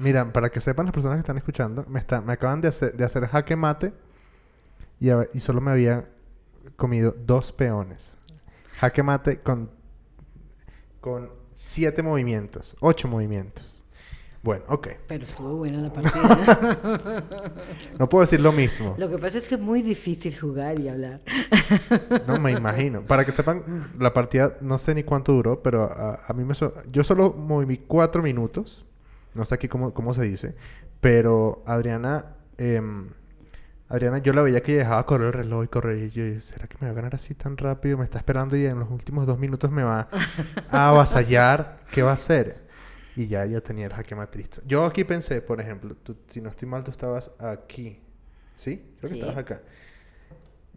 Mira, para que sepan las personas que están escuchando, me, está, me acaban de hacer, de hacer jaque mate y, y solo me había comido dos peones. Jaque mate con, con siete movimientos, ocho movimientos. Bueno, ok. Pero estuvo buena la partida. no puedo decir lo mismo. Lo que pasa es que es muy difícil jugar y hablar. no me imagino. Para que sepan, la partida no sé ni cuánto duró, pero a, mí me... yo solo moví cuatro minutos. No sé aquí cómo, cómo se dice. Pero Adriana... Em, Adriana, yo la veía que dejaba correr el reloj y correr. Y yo, ¿será que me va a ganar así tan rápido? Me está esperando y en los últimos dos minutos me va a avasallar. ¿Qué va a hacer? Y ya, ya tenía el jaque listo. Yo aquí pensé, por ejemplo, tú, si no estoy mal, tú estabas aquí. ¿Sí? Creo que estabas acá.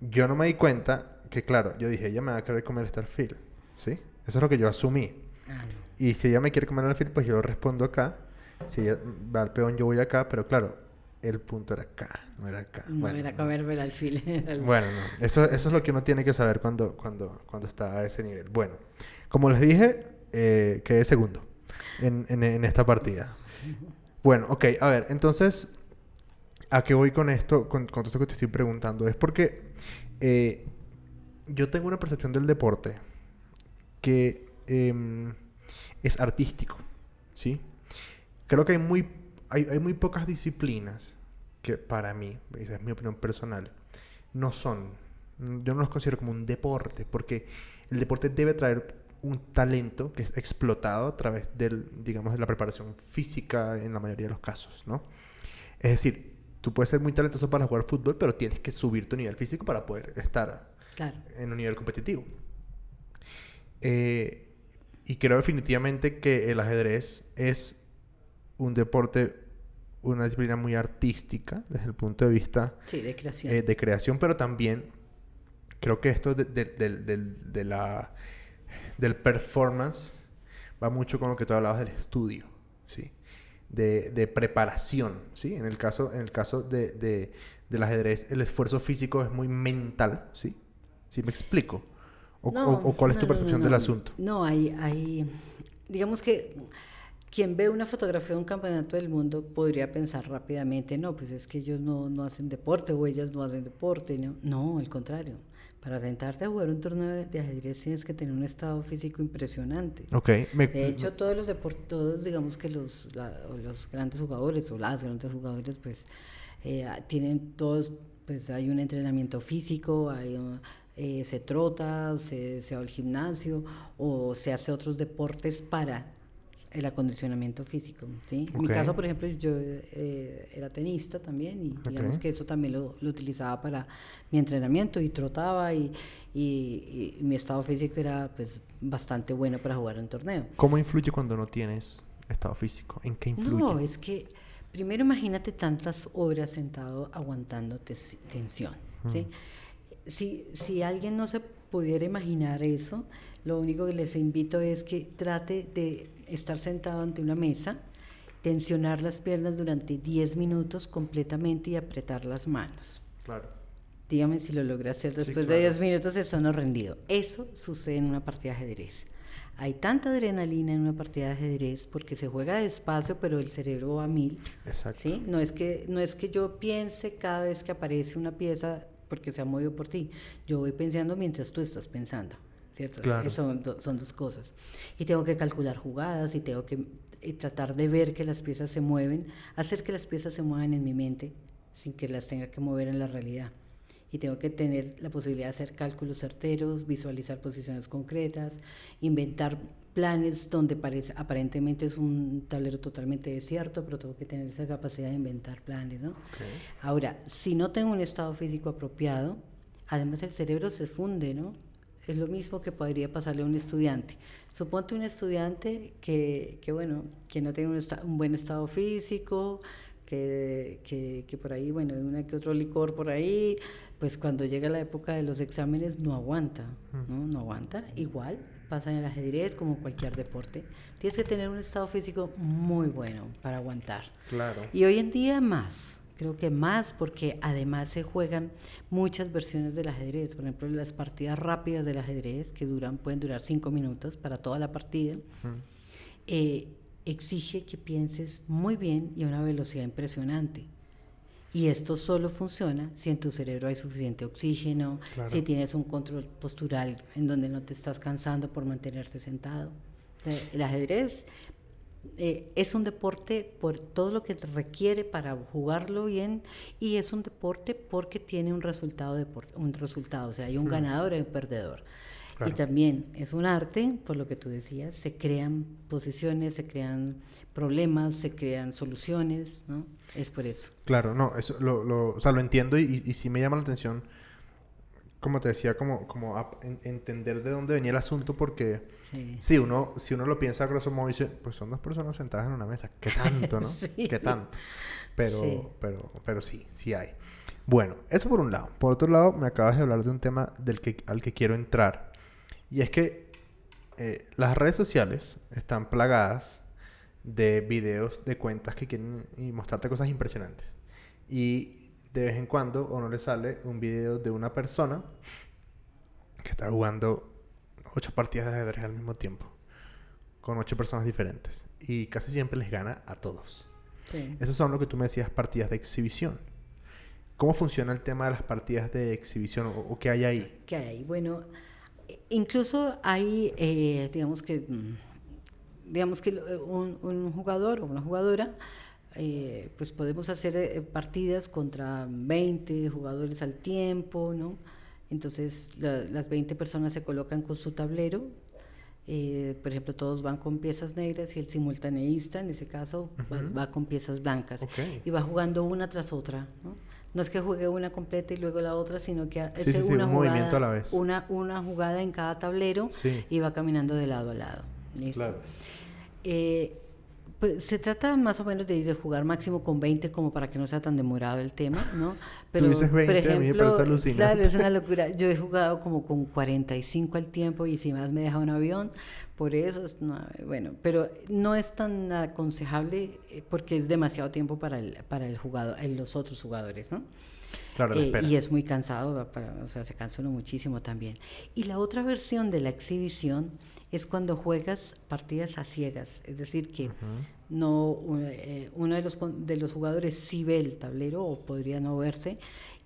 Yo no me di cuenta que, claro, yo dije, ella me va a querer comer este alfil. ¿Sí? Eso es lo que yo asumí. Ah, y si ella me quiere comer el alfil, pues yo respondo acá. Si ella va al peón, yo voy acá. Pero claro, el punto era acá, no era acá. No era comerme el alfil. bueno, no. Eso, eso es lo que uno tiene que saber cuando, cuando, cuando está a ese nivel. Bueno, como les dije, eh, quedé segundo en, en, esta partida. Bueno, ok, a ver, entonces, ¿a qué voy con esto, con, con esto que te estoy preguntando? Es porque eh, yo tengo una percepción del deporte que em, es artístico, ¿sí? Creo que hay muy hay, hay, muy pocas disciplinas que para mí, esa es mi opinión personal, no son, yo no los considero como un deporte, porque el deporte debe traer un talento que es explotado a través del, digamos, de la preparación física en la mayoría de los casos, ¿no? Es decir, tú puedes ser muy talentoso para jugar fútbol, pero tienes que subir tu nivel físico para poder estar en un nivel competitivo. Eh, y creo definitivamente que el ajedrez es un deporte, una disciplina muy artística desde el punto de vista de, creación. Eh, de creación, pero también creo que esto de, de, la, del performance va mucho con lo que tú hablabas del estudio, ¿sí? De, preparación, ¿sí? En el caso, en el caso de, del ajedrez, el esfuerzo físico es muy mental, ¿sí? ¿Sí me explico? ¿O, cuál es tu percepción del asunto? No, hay, hay, digamos que quien ve una fotografía de un campeonato del mundo podría pensar rápidamente, no, pues es que ellos no, no hacen deporte o ellas no hacen deporte. No, no al contrario. Para sentarte a jugar un torneo de ajedrez tienes que tener un estado físico impresionante. Okay. de hecho, todos los deportes, todos digamos que los, los grandes jugadores o las grandes jugadores, pues eh, tienen todos, pues hay un entrenamiento físico, hay eh, se trota, se, se va al gimnasio o se hace otros deportes para el acondicionamiento físico. ¿sí? En mi caso, por ejemplo, yo eh, era tenista también y digamos que eso también lo, lo, utilizaba para mi entrenamiento y trotaba y, y, mi estado físico era pues bastante bueno para jugar un torneo. ¿Cómo influye cuando no tienes estado físico? ¿En qué influye? No, es que primero imagínate tantas horas sentado aguantando tensión. ¿sí? Si, si alguien no se pudiera imaginar eso, lo único que les invito es que trate de estar sentado ante una mesa, tensionar las piernas durante 10 minutos completamente y apretar las manos. Claro. Dígame si lo logra hacer después de 10 minutos, eso no rendido. Eso sucede en una partida de ajedrez. Hay tanta adrenalina en una partida de ajedrez porque se juega despacio, pero el cerebro va a mil. Exacto. ¿sí? No, es que, no es que yo piense cada vez que aparece una pieza porque se ha movido por ti. Yo voy pensando mientras tú estás pensando. ¿Cierto? Son, son dos cosas. Y tengo que calcular jugadas y tengo que eh, tratar de ver que las piezas se mueven, hacer que las piezas se muevan en mi mente sin que las tenga que mover en la realidad. Y tengo que tener la posibilidad de hacer cálculos certeros, visualizar posiciones concretas, inventar planes donde parece, aparentemente es un tablero totalmente desierto, pero tengo que tener esa capacidad de inventar planes. ¿no? Ahora, si no tengo un estado físico apropiado, además el cerebro se funde, ¿no? Es lo mismo que podría pasarle a un estudiante. Suponte un estudiante que, que bueno, que no tiene un, buen estado físico, que, que, que, por ahí, bueno, una que otro licor por ahí, pues cuando llega la época de los exámenes no aguanta, ¿no? No aguanta. Igual pasa en el ajedrez como cualquier deporte. Tienes que tener un estado físico muy bueno para aguantar. Claro. Y hoy en día más, creo que más porque además se juegan muchas versiones del ajedrez. Por ejemplo, las partidas rápidas del ajedrez que duran, pueden durar cinco minutos para toda la partida. Eh, exige que pienses muy bien y a una velocidad impresionante. Y esto solo funciona si en tu cerebro hay suficiente oxígeno, si tienes un control postural en donde no te estás cansando por mantenerte sentado. el ajedrez eh, es un deporte por todo lo que requiere para jugarlo bien y es un deporte porque tiene un resultado, de, un resultado o sea, hay un ganador y un perdedor. Y también es un arte, por lo que tú decías, se crean posiciones, se crean problemas, se crean soluciones, ¿no? Es por eso. Claro, no, eso lo, lo, o sea, lo entiendo y, y, sí me llama la atención, como te decía, como, como entender de dónde venía el asunto, porque sí. uno, si uno lo piensa a grosso modo, dice, pues son dos personas sentadas en una mesa, ¿qué tanto, no? ¿Qué tanto? Pero, pero, pero sí, sí hay. Bueno, eso por un lado. Por otro lado, me acabas de hablar de un tema del que, al que quiero entrar y es que eh, las redes sociales están plagadas de videos de cuentas que quieren mostrarte cosas impresionantes. Y de vez en cuando o no le sale un video de una persona que está jugando ocho partidas de ajedrez al mismo tiempo con ocho personas diferentes y casi siempre les gana a todos. Sí. Esos son lo que tú me decías partidas de exhibición. ¿Cómo funciona el tema de las partidas de exhibición o, o qué hay ahí? ¿Qué hay? Bueno, incluso hay, eh, digamos que, mm, digamos que eh, un, jugador o una jugadora, eh, pues podemos hacer partidas contra 20 jugadores al tiempo, ¿no? Entonces las 20 personas se colocan con su tablero, por ejemplo, todos van con piezas negras y el simultaneísta, en ese caso, va, con piezas blancas y va jugando una tras otra. ¿no? no es que juegue una completa y luego la otra, sino que hace una jugada, movimiento a la vez. Una, una jugada en cada tablero y va caminando de lado a lado. ¿Listo? Eh, pues se trata más o menos de ir a jugar máximo con 20 como para que no sea tan demorado el tema, ¿no? Pero, Tú dices 20, por ejemplo, a mí Claro, es una locura. Yo he jugado como con 45 al tiempo y si más me deja un avión, por eso, bueno, pero no es tan aconsejable eh, porque es demasiado tiempo para el, para el jugador, los otros jugadores, ¿no? Claro, eh, y es muy cansado, o sea, se cansa uno muchísimo también. Y la otra versión de la exhibición es cuando juegas partidas a ciegas, es decir, que no eh, uno de los, de los jugadores sí ve el tablero o podría no verse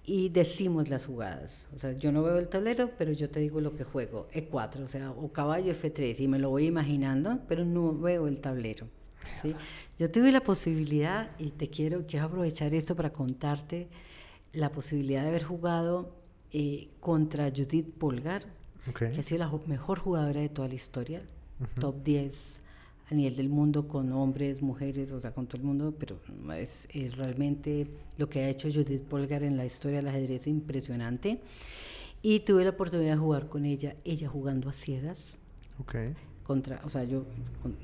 y decimos las jugadas. O sea, yo no veo el tablero, pero yo te digo lo que juego. E4, o sea, o caballo F3, y me lo voy imaginando, pero no veo el tablero. ¿sí? Yo tuve la posibilidad, y te quiero, quiero aprovechar esto para contarte la posibilidad de haber jugado eh, contra Judith Polgar, que ha sido la mejor jugadora de toda la historia, top 10 a nivel del mundo con hombres, mujeres, o sea, con todo el mundo, pero es, realmente lo que ha hecho Judith Polgar en la historia del ajedrez impresionante. Y tuve la oportunidad de jugar con ella, ella jugando a ciegas. Okay. Contra, o sea, yo,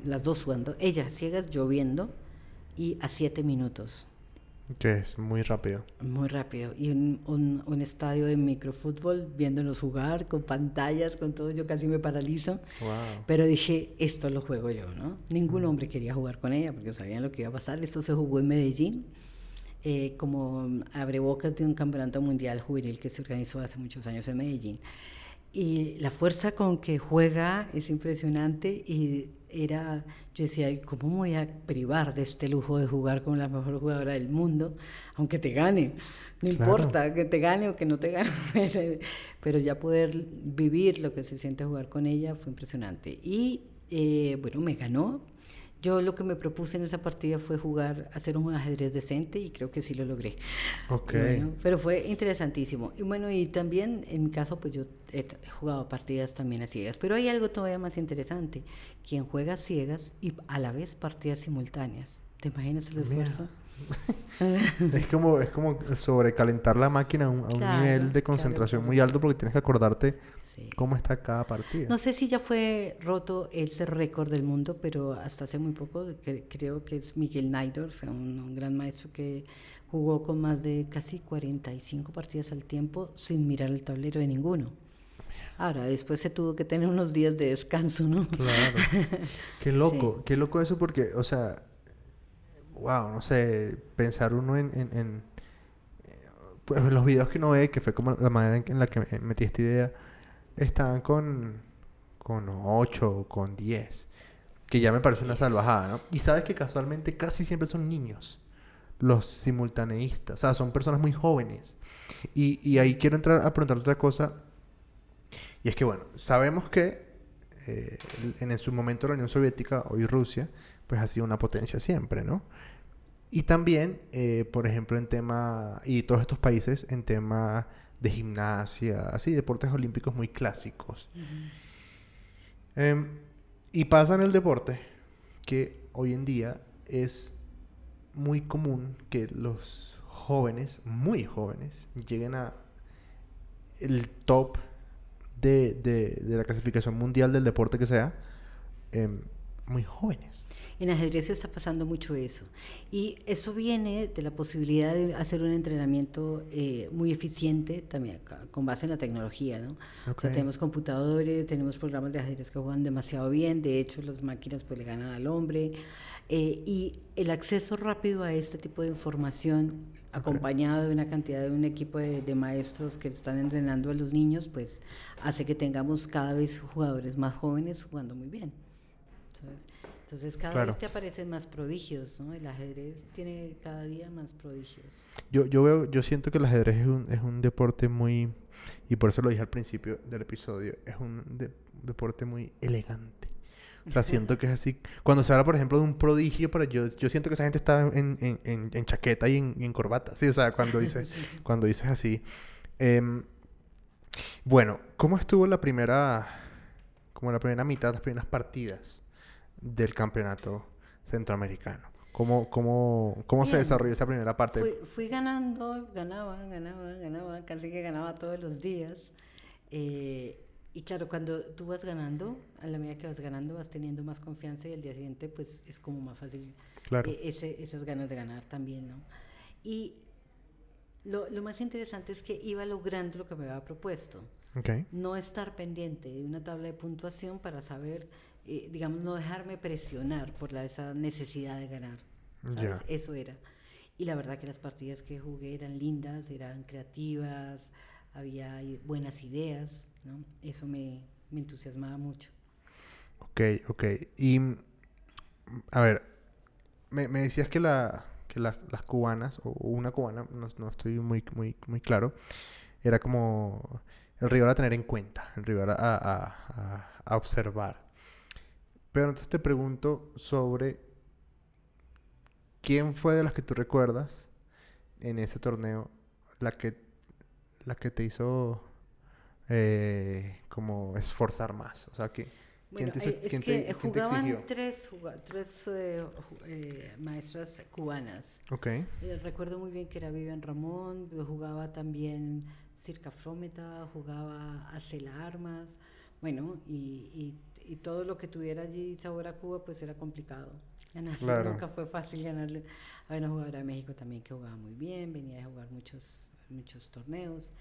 las dos jugando, ella a ciegas, lloviendo, y a siete minutos. Que es muy rápido. Muy rápido. Y un, un, estadio de microfútbol viéndonos jugar con pantallas, con todo, yo casi me paralizo. Pero dije, esto lo juego yo, ¿no? Ningún mm. hombre quería jugar con ella porque sabían lo que iba a pasar. Esto se jugó en Medellín, eh, como abrebocas de un campeonato mundial juvenil que se organizó hace muchos años en Medellín. Y la fuerza con que juega es impresionante y era, yo decía, ¿cómo me voy a privar de este lujo de jugar con la mejor jugadora del mundo? Aunque te gane, no importa que te gane o que no te gane, pero ya poder vivir lo que se siente jugar con ella fue impresionante. Y eh, bueno, me ganó, yo lo que me propuse en esa partida fue jugar, hacer un ajedrez decente y creo que sí lo logré. Ok. pero fue interesantísimo. Y bueno, y también en mi caso, pues yo he jugado partidas también a ciegas. Pero hay algo todavía más interesante. Quien juega a ciegas y a la vez partidas simultáneas. ¿Te imaginas el esfuerzo? es como es como sobrecalentar la máquina a un, nivel de concentración muy alto porque tienes que acordarte ¿Cómo está cada partida? No sé si ya fue roto ese récord del mundo, pero hasta hace muy poco creo que es Miguel Naidor, fue un, gran maestro que jugó con más de casi 45 partidas al tiempo sin mirar el tablero de ninguno. Ahora, después se tuvo que tener unos días de descanso, ¿no? Claro. Qué loco, qué loco eso porque, o sea, wow, no sé, pensar uno en, en, en pues, los videos que uno ve, que fue como la manera en la que metí esta idea, estaban con, con 8, con 10, que ya me parece una salvajada, ¿no? Y sabes que casualmente casi siempre son niños los simultaneístas, o sea, son personas muy jóvenes. Y, y ahí quiero entrar a preguntar otra cosa y es que, bueno, sabemos que eh, en su momento la Unión Soviética, hoy Rusia, pues ha sido una potencia siempre, ¿no? Y también, eh, por ejemplo, en tema, y todos estos países en tema de gimnasia, así, deportes olímpicos muy clásicos. Em, y pasa en el deporte que hoy en día es muy común que los jóvenes, muy jóvenes, lleguen a el top de, la clasificación mundial del deporte que sea, em, muy jóvenes. En ajedrez está pasando mucho eso. Y eso viene de la posibilidad de hacer un entrenamiento eh, muy eficiente, también con base en la tecnología. ¿no? tenemos computadores, tenemos programas de ajedrez que juegan demasiado bien, de hecho las máquinas pues le ganan al hombre. Eh, y el acceso rápido a este tipo de información acompañado de una cantidad de un equipo de, maestros que están entrenando a los niños, pues hace que tengamos cada vez jugadores más jóvenes jugando muy bien. Entonces cada vez te aparecen más prodigios, ¿no? El ajedrez tiene cada día más prodigios. Yo, yo veo, yo siento que el ajedrez es un, es un deporte muy, y por eso lo dije al principio del episodio, es un deporte muy elegante. O sea, siento que es así. Cuando se habla, por ejemplo, de un prodigio, pero yo, yo siento que esa gente está en, en, en, chaqueta y en, corbata. Sí, o sea, cuando, dice, cuando dices así. Em, bueno, ¿cómo estuvo la primera, como la primera mitad, las primeras partidas del campeonato centroamericano? ¿Cómo, cómo, cómo se desarrolló esa primera parte? Fui, fui, ganando, ganaba, ganaba, ganaba, casi que ganaba todos los días. Eh, y claro, cuando tú vas ganando, a la medida que vas ganando, vas teniendo más confianza y el día siguiente, pues es como más fácil eh, ese, esas ganas de ganar también, ¿no? Y lo, lo, más interesante es que iba logrando lo que me había propuesto. Okay. No estar pendiente de una tabla de puntuación para saber, eh, digamos, no dejarme presionar por la, esa necesidad de ganar. Eso era. Y la verdad que las partidas que jugué eran lindas, eran creativas, había buenas ideas. ¿no? Eso me, me entusiasmaba mucho. Ok, ok. Y, a ver, me, me decías que, la, que las cubanas, o una cubana, no, no, estoy muy, muy, muy claro, era como el rival a tener en cuenta, el rival a, a, a, observar. Pero entonces te pregunto sobre quién fue de las que tú recuerdas en ese torneo la que, la que te hizo eh, como esforzar más? O sea, que... Bueno, eh, es que jugaban tres, tres eh, eh, maestras cubanas. Ok. recuerdo muy bien que era Vivian Ramón, jugaba también Circa Frómeta, jugaba Acela Armas, bueno, y, y, todo lo que tuviera allí sabor a Cuba, pues era complicado. Claro. Nunca fue fácil ganarle. Había una jugadora de México también que jugaba muy bien, venía a jugar muchos, muchos torneos.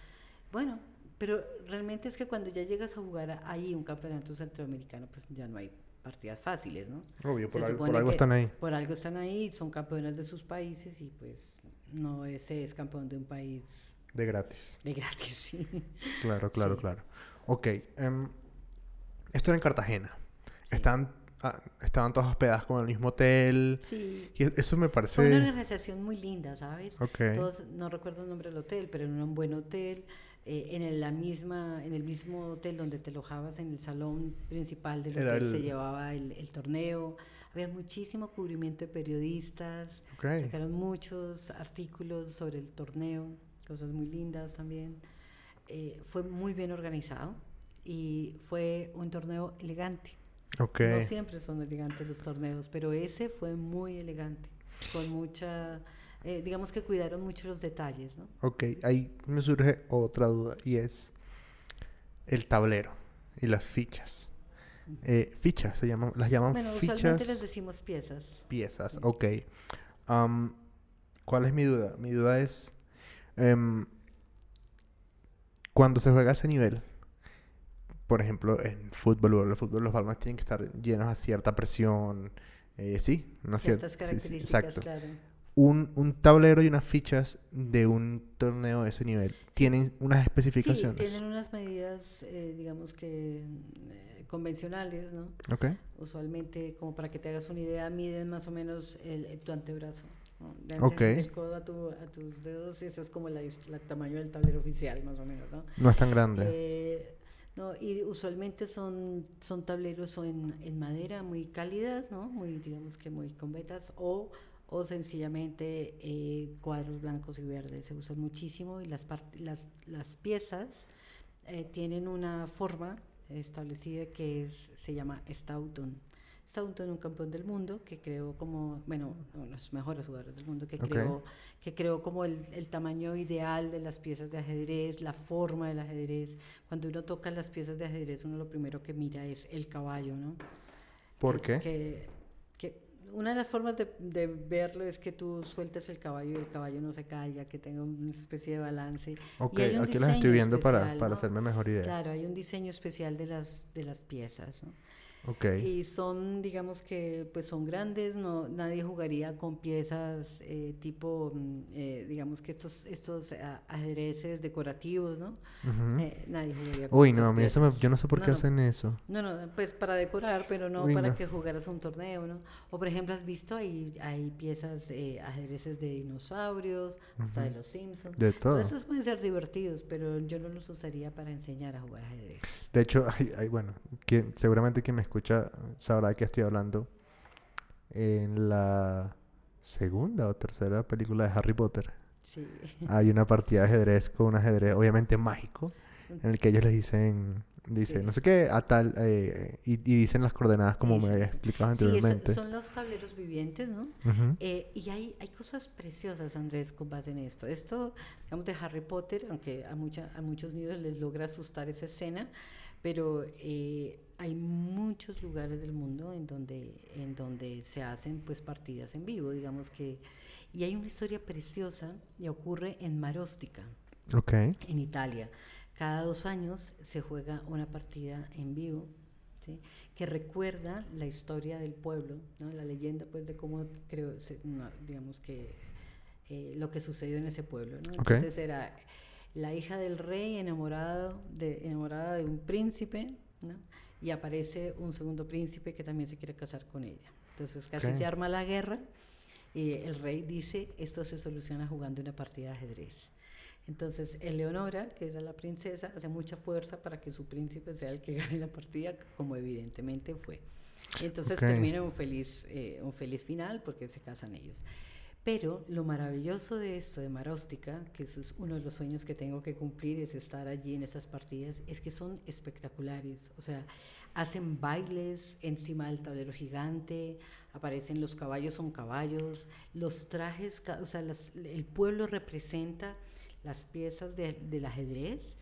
Bueno, pero realmente es que cuando ya llegas a jugar ahí un campeonato centroamericano, pues ya no hay partidas fáciles, ¿no? Obvio, por, algo, están ahí. Por algo están ahí, son campeones de sus países y pues no ese es campeón de un país. De gratis. De gratis, sí. Claro, claro, claro. Ok. Um, esto era en Cartagena. Están ah, estaban todas hospedadas con el mismo hotel. Sí. Y eso me parece... Fue una organización muy linda, ¿sabes? Ok. Todos, no recuerdo el nombre del hotel, pero era un buen hotel. Eh, en, el, la misma, en el mismo hotel donde te alojabas, en el salón principal del hotel se llevaba el, el, torneo. Había muchísimo cubrimiento de periodistas, sacaron muchos artículos sobre el torneo, cosas muy lindas también. Eh, fue muy bien organizado y fue un torneo elegante. Okay. No siempre son elegantes los torneos, pero ese fue muy elegante, con mucha eh, digamos que cuidaron mucho los detalles, ¿no? Ok, ahí me surge otra duda y es el tablero y las fichas. Eh, fichas, se llaman, las llaman bueno, fichas. usualmente les decimos piezas. Piezas, ok. ¿Cuál es mi duda? Mi duda es, em, cuando se juega a ese nivel, por ejemplo, en fútbol o en el fútbol, los balones tienen que estar llenos a cierta presión, eh, sí, una cierta... Sí, sí, exacto. claro. Un, un tablero y unas fichas de un torneo de ese nivel tienen unas Sí, especificaciones. tienen unas medidas, eh, digamos que eh, convencionales, ¿no? Ok. Usualmente, como para que te hagas una idea, miden más o menos el, el- tu antebrazo. ¿no? De Del codo a, tu- a tus dedos, ese es como la tamaño del tablero oficial, más o menos, ¿no? No es tan grande. Eh, no, y usualmente son, son tableros en, en madera muy cálidas, ¿no? Muy, digamos que muy con vetas, o, o sencillamente eh, cuadros blancos y verdes. Se usan muchísimo y las, las, las piezas eh, tienen una forma establecida que es, se llama Stoughton. Stoughton, un campeón del mundo que creó como, bueno, uno de los mejores jugadores del mundo, que Ok. creó que creó como el, el tamaño ideal de las piezas de ajedrez, la forma del ajedrez. Cuando uno toca las piezas de ajedrez, uno lo primero que mira es el caballo, ¿no? ¿Por que, qué? Que, que una de las formas de, de verlo es que tú sueltes el caballo y el caballo no se caiga, que tenga una especie de balance. Ok, y hay un aquí las estoy viendo para, especial, para ¿no? hacerme mejor idea. Claro, hay un diseño especial de las, de las piezas, ¿no? Ok. Y son, digamos que, pues son grandes, no, nadie jugaría con piezas eh, tipo, mm, eh, digamos que estos, estos ah, ajedrezes decorativos, ¿no? Ujú. Eh, nadie jugaría con Uy, no, mí eso me- yo no sé por No, qué no. hacen eso. No, no, pues para decorar, pero no Uy, para no. que jugaras un torneo, ¿no? O por ejemplo, has visto, hay, hay piezas, eh, ajedrezes de dinosaurios, hasta de los Simpsons. De todo. Esos pueden ser divertidos, pero yo no los usaría para enseñar a jugar ajedrez. De hecho, hay, hay- bueno, quien, seguramente quien me escucha sabrá de qué estoy hablando. En la segunda o tercera película de Harry Potter Sí. hay una partida de ajedrez con un ajedrez obviamente mágico en el que ellos les dicen, dice, Sí. no sé qué, a tal, eh, y, y dicen las coordenadas como Sí, me sí. había explicado Sí, anteriormente. son los tableros vivientes, ¿no? Ujú. Eh, y hay, hay cosas preciosas, Andrés, con base en esto. Esto, digamos, de Harry Potter, aunque a, mucha, a muchos niños les logra asustar esa escena, pero eh, hay muchos lugares del mundo en donde, en donde se hacen pues partidas en vivo, digamos que... Y hay una historia preciosa y ocurre en Marostica, Ok. en Italia. Cada dos años se juega una partida en vivo, ¿sí? que recuerda la historia del pueblo, ¿no? la leyenda pues de cómo creo, se- no, digamos que eh, lo que sucedió en ese pueblo. ¿no? Ok. Entonces era la hija del rey enamorado de, enamorada de un príncipe, ¿no? Y aparece un segundo príncipe que también se quiere casar con ella. Entonces casi se arma la guerra y el rey dice, esto se soluciona jugando una partida de ajedrez. Entonces, Eleonora, que era la princesa, hace mucha fuerza para que su príncipe sea el que gane la partida, como evidentemente fue. Entonces Ok. termina un feliz, eh, un feliz final porque se casan ellos. Pero lo maravilloso de esto, de Maróstica, que eso es uno de los sueños que tengo que cumplir, es estar allí en esas partidas, es que son espectaculares. O sea, hacen bailes encima del tablero gigante, aparecen los caballos, son caballos, los trajes, o sea, las- el pueblo representa las piezas de- del ajedrez.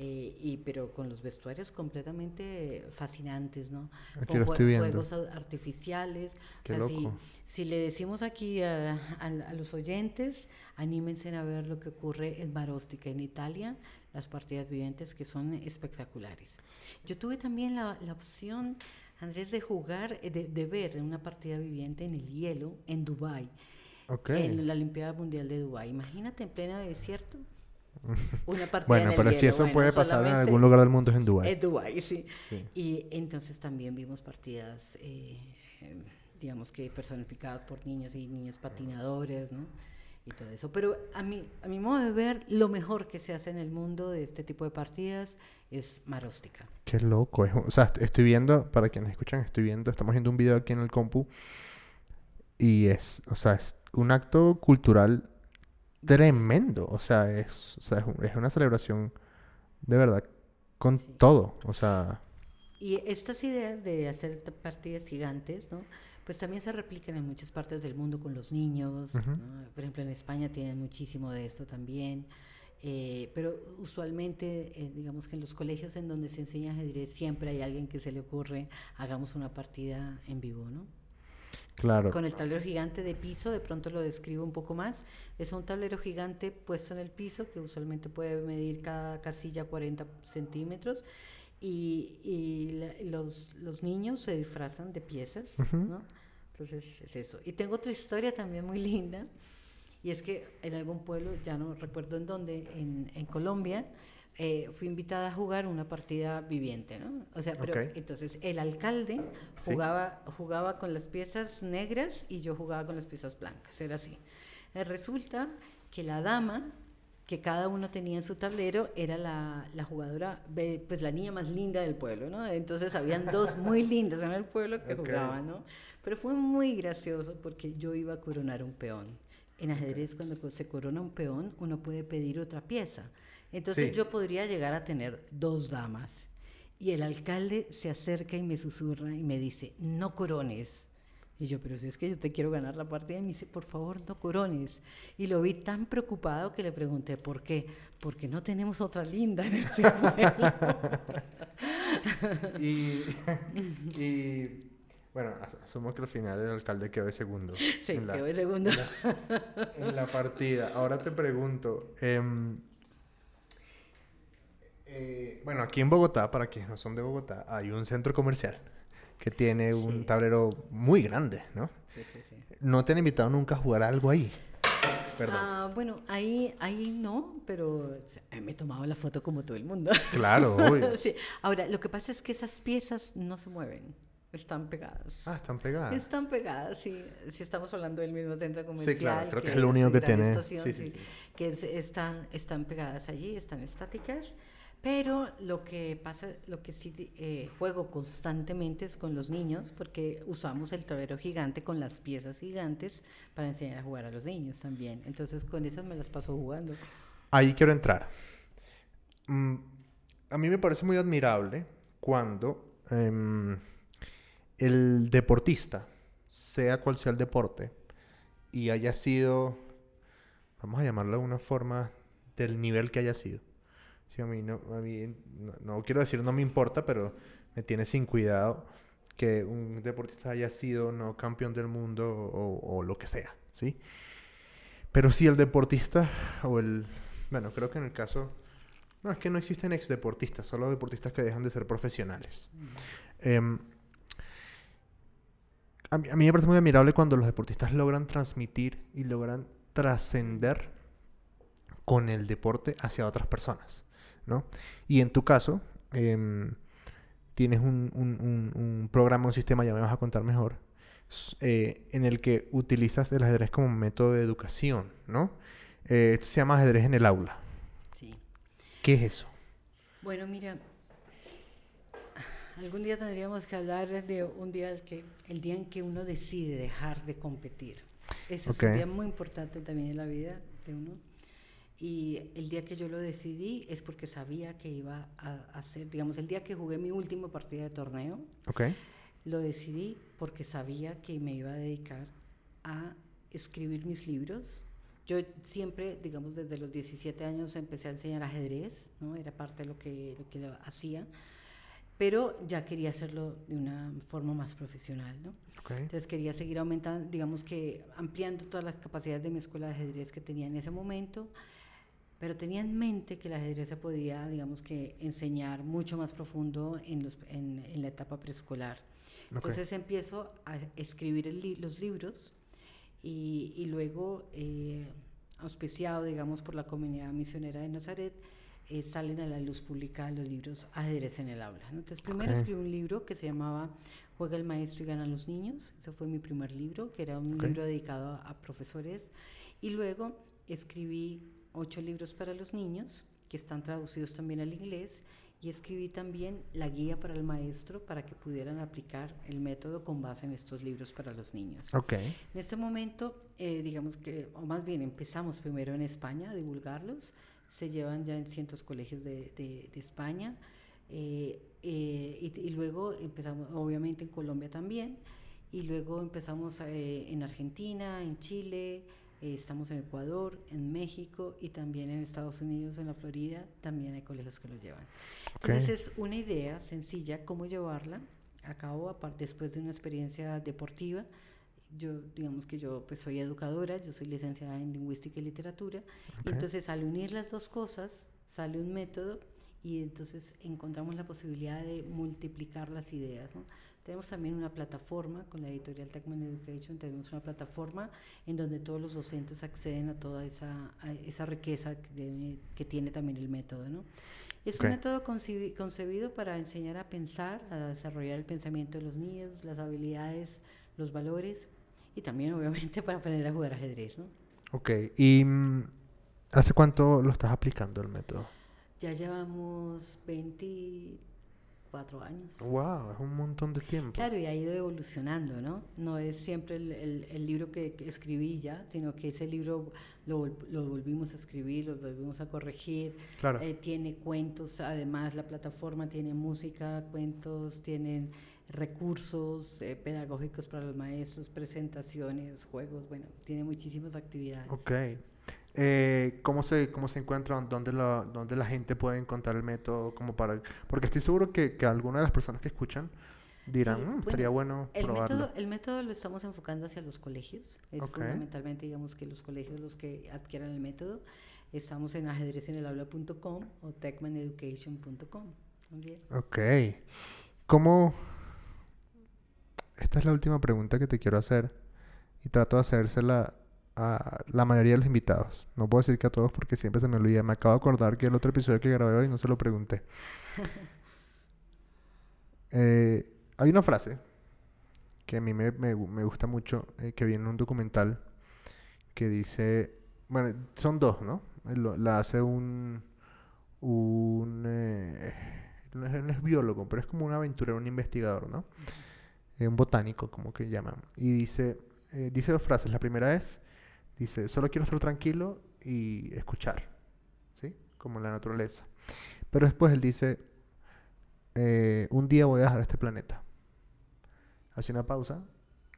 eh, y pero con los vestuarios completamente fascinantes, ¿no? Aquí con lo estoy viendo. fuegos au- artificiales. Qué o sea, si- loco. si le decimos aquí a, a- a los oyentes, anímense a ver lo que ocurre en Maróstica, en Italia, las partidas vivientes que son espectaculares. Yo tuve también la, la opción, Andrés, de jugar, eh, de, de ver una partida viviente en el hielo en Dubái, Ok. en la Olimpiada Mundial de Dubái. Imagínate en pleno desierto. Una partida Bueno, en el pero si hielo. eso Bueno, puede pasar en algún lugar del mundo es en Dubái. Es Dubái, sí. Sí. Y entonces también vimos partidas, eh, eh, digamos que personificadas por niños y niños patinadores, ¿no? Y todo eso. Pero a mi, a mi modo de ver, lo mejor que se hace en el mundo de este tipo de partidas es Maróstica. Qué loco. es o sea, est- estoy viendo, para quienes escuchan, estoy viendo, estamos viendo un video aquí en el compu. Y es, o sea, es un acto cultural tremendo. O sea, es, o sea, es, un- es una celebración de verdad con Sí. todo. O sea, Y estas ideas de hacer partidas gigantes, ¿no? Pues también se replican en muchas partes del mundo con los niños. Por ejemplo, en España tienen muchísimo de esto también. Eh, pero usualmente, eh, digamos que en los colegios en donde se enseña ajedrez, siempre hay alguien que se le ocurre, hagamos una partida en vivo, ¿no? Claro. Con el tablero gigante de piso, de pronto lo describo un poco más. Es un tablero gigante puesto en el piso que usualmente puede medir cada casilla 40 centímetros. Y, y los, los, niños se disfrazan de piezas, ¿no? Entonces es eso. Y tengo otra historia también muy linda. Y es que en algún pueblo, ya no recuerdo en dónde, en, en Colombia, eh, fui invitada a jugar una partida viviente, ¿no? O sea, pero entonces el alcalde jugaba, jugaba con las piezas negras y yo jugaba con las piezas blancas, era así. Eh, resulta que la dama que cada uno tenía en su tablero era la, la, jugadora, pues la niña más linda del pueblo, ¿no? Entonces habían dos muy lindas en el pueblo que jugaban, ¿no? Pero fue muy gracioso porque yo iba a coronar un peón. En ajedrez, cuando se corona un peón, uno puede pedir otra pieza. Entonces yo podría llegar a tener dos damas. Y el alcalde se acerca y me susurra y me dice, no corones. Y yo, pero si es que yo te quiero ganar la partida, y me dice, por favor, no corones. Y lo vi tan preocupado que le pregunté, ¿por qué? Porque no tenemos otra linda en el y, y, bueno, asumo que al final el alcalde quedó de segundo. Sí, quedó de segundo. En la, partida. Ahora te pregunto, em, eh, bueno, aquí en Bogotá, para quienes no son de Bogotá, hay un centro comercial que tiene un tablero muy grande, ¿no? Sí, sí, sí. ¿No te han invitado nunca a jugar algo ahí? Perdón. Ah, bueno, ahí, ahí no, pero me he tomado la foto como todo el mundo. Claro, obvio. sí. Ahora, lo que pasa es que esas piezas no se mueven. Están pegadas. Ah, están pegadas. Están pegadas, sí. Si estamos hablando del mismo centro comercial. Sí, claro, creo que, es lo único que tiene. sí, sí, sí, Que están, están pegadas allí, están estáticas. Pero lo que pasa, lo que sí eh, juego constantemente es con los niños, porque usamos el tablero gigante con las piezas gigantes para enseñar a jugar a los niños también. Entonces con esas me las paso jugando. Ahí quiero entrar. Mm, a mí me parece muy admirable cuando em, el deportista, sea cual sea el deporte, y haya sido, vamos a llamarlo de una forma, del nivel que haya sido Sí, a mí, no, a mí no, quiero decir no me importa, pero me tiene sin cuidado que un deportista haya sido no campeón del mundo o, lo que sea, ¿sí? Pero si el deportista o el... Bueno, creo que en el caso... No, es que no existen ex deportistas, solo deportistas que dejan de ser profesionales. Em, a, mí, a mí me parece muy admirable cuando los deportistas logran transmitir y logran trascender con el deporte hacia otras personas. ¿No? Y en tu caso, em, tienes un, un, programa, un sistema, ya me vas a contar mejor, eh, en el que utilizas el ajedrez como método de educación, ¿no? Eh, esto se llama ajedrez en el aula. Sí. ¿Qué es eso? Bueno, mira, algún día tendríamos que hablar de un día el, que, el día en que uno decide dejar de competir. Ese es un día muy importante también en la vida de uno. Y el día que yo lo decidí es porque sabía que iba a hacer, digamos, el día que jugué mi última partida de torneo, okay. lo decidí porque sabía que me iba a dedicar a escribir mis libros. Yo siempre, digamos, desde los 17 años empecé a enseñar ajedrez, ¿no? Era parte de lo que, lo que hacía, pero ya quería hacerlo de una forma más profesional, ¿no? Okay. Entonces quería seguir aumentando, digamos que ampliando todas las capacidades de mi escuela de ajedrez que tenía en ese momento pero tenía en mente que el ajedrez se podía, digamos que, enseñar mucho más profundo en, los, en, en la etapa preescolar. Entonces empiezo a escribir los libros y, y luego, eh, auspiciado, digamos, por la comunidad misionera de Nazaret, eh, salen a la luz pública los libros Ajedrez en el aula. Entonces, primero escribí un libro que se llamaba Juega el maestro y gana los niños. Ese fue mi primer libro, que era un libro dedicado a, a profesores. Y luego escribí ocho libros para los niños, que están traducidos también al inglés, y escribí también la guía para el maestro para que pudieran aplicar el método con base en estos libros para los niños. Okay. En este momento, eh, digamos que, o más bien empezamos primero en España a divulgarlos, se llevan ya en cientos colegios de, de, España, eh, eh, y, y, luego empezamos obviamente en Colombia también, y luego empezamos en Argentina, en Chile, eh, estamos en Ecuador, en México y también en Estados Unidos, en la Florida, también hay colegios que los llevan. Entonces es una idea sencilla cómo llevarla a cabo después de una experiencia deportiva yo, digamos que yo pues soy educadora, yo soy licenciada en lingüística y literatura, y entonces al unir las dos cosas sale un método y entonces encontramos la posibilidad de multiplicar las ideas. Tenemos también una plataforma con la editorial Techman Education, tenemos una plataforma en donde todos los docentes acceden a toda esa, esa riqueza que, tiene también el método. ¿no? Es un método concebido para enseñar a pensar, a desarrollar el pensamiento de los niños, las habilidades, los valores y también obviamente para aprender a jugar ajedrez. ¿no? Ok, ¿y mm, hace cuánto lo estás aplicando el método? Ya llevamos 24 años. ¡Wow! Es un montón de tiempo. Claro, y ha ido evolucionando, ¿no? No es siempre el, el, libro que, escribí ya, sino que ese libro lo, lo, volvimos a escribir, lo volvimos a corregir. Claro. Eh, tiene cuentos, además la plataforma tiene música, cuentos, tienen recursos eh, pedagógicos para los maestros, presentaciones, juegos, bueno, tiene muchísimas actividades. Ok. Eh, ¿cómo, se, ¿Cómo se encuentran? ¿Dónde la, ¿Dónde la gente puede encontrar el método? Como para, porque estoy seguro que, que algunas de las personas que escuchan dirán, mm, sería bueno el Método, el método lo estamos enfocando hacia los colegios. Es fundamentalmente, digamos, que los colegios los que adquieran el método. Estamos en ajedrezenelaula.com o techmaneducation.com. Ok. ¿Cómo...? Esta es la última pregunta que te quiero hacer y trato de hacérsela a la mayoría de los invitados. No puedo decir que a todos porque siempre se me olvida. Me acabo de acordar que el otro episodio que grabé hoy no se lo pregunté. Eh, hay una frase que a mí me, me, gusta mucho, eh, que viene en un documental, que dice, bueno, son dos, ¿no? La hace un, un eh, no, es, biólogo, pero es como un aventurero, un investigador, ¿no? un botánico, como que llaman. Y dice, dice dos frases. La primera es, Dice, solo quiero estar tranquilo y escuchar, ¿sí? Como la naturaleza. Pero después él dice, eh, un día voy a dejar este planeta. Hace una pausa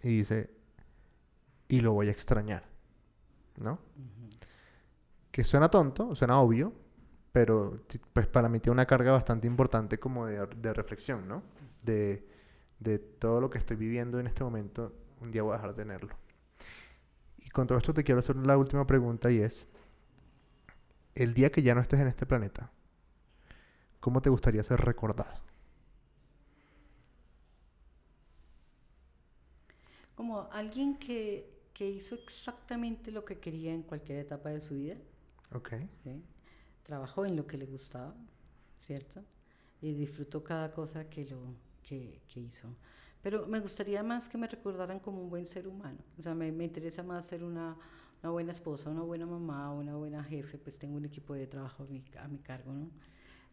y dice, y lo voy a extrañar, ¿no? Que suena tonto, suena obvio, pero pues para mí tiene una carga bastante importante como de, de reflexión, ¿no? De, de todo lo que estoy viviendo en este momento, un día voy a dejar de tenerlo. Y con todo esto te quiero hacer la última pregunta y es, el día que ya no estés en este planeta, ¿cómo te gustaría ser recordado? Como alguien que, hizo exactamente lo que quería en cualquier etapa de su vida. Ok. Trabajó en lo que le gustaba, ¿cierto? Y disfrutó cada cosa que, lo, que, que hizo. Pero me gustaría más que me recordaran como un buen ser humano. O sea, me, me interesa más ser una, una, buena esposa, una buena mamá, una buena jefe. Pues tengo un equipo de trabajo a mi, a mi cargo, ¿no?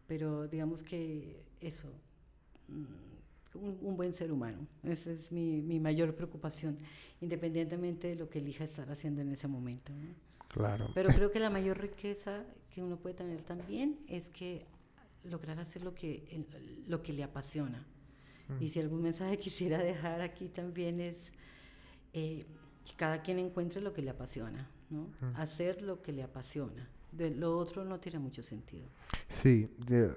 Pero digamos que eso, mm, un, un, buen ser humano. Esa es mi, mi, mayor preocupación, independientemente de lo que elija estar haciendo en ese momento. ¿no? Claro. Pero creo que la mayor riqueza que uno puede tener también es que lograr hacer lo que, lo que le apasiona. Y si algún mensaje quisiera dejar aquí también es eh, que cada quien encuentre lo que le apasiona, ¿no? Hacer lo que le apasiona. De, lo otro no tiene mucho sentido. Sí, e,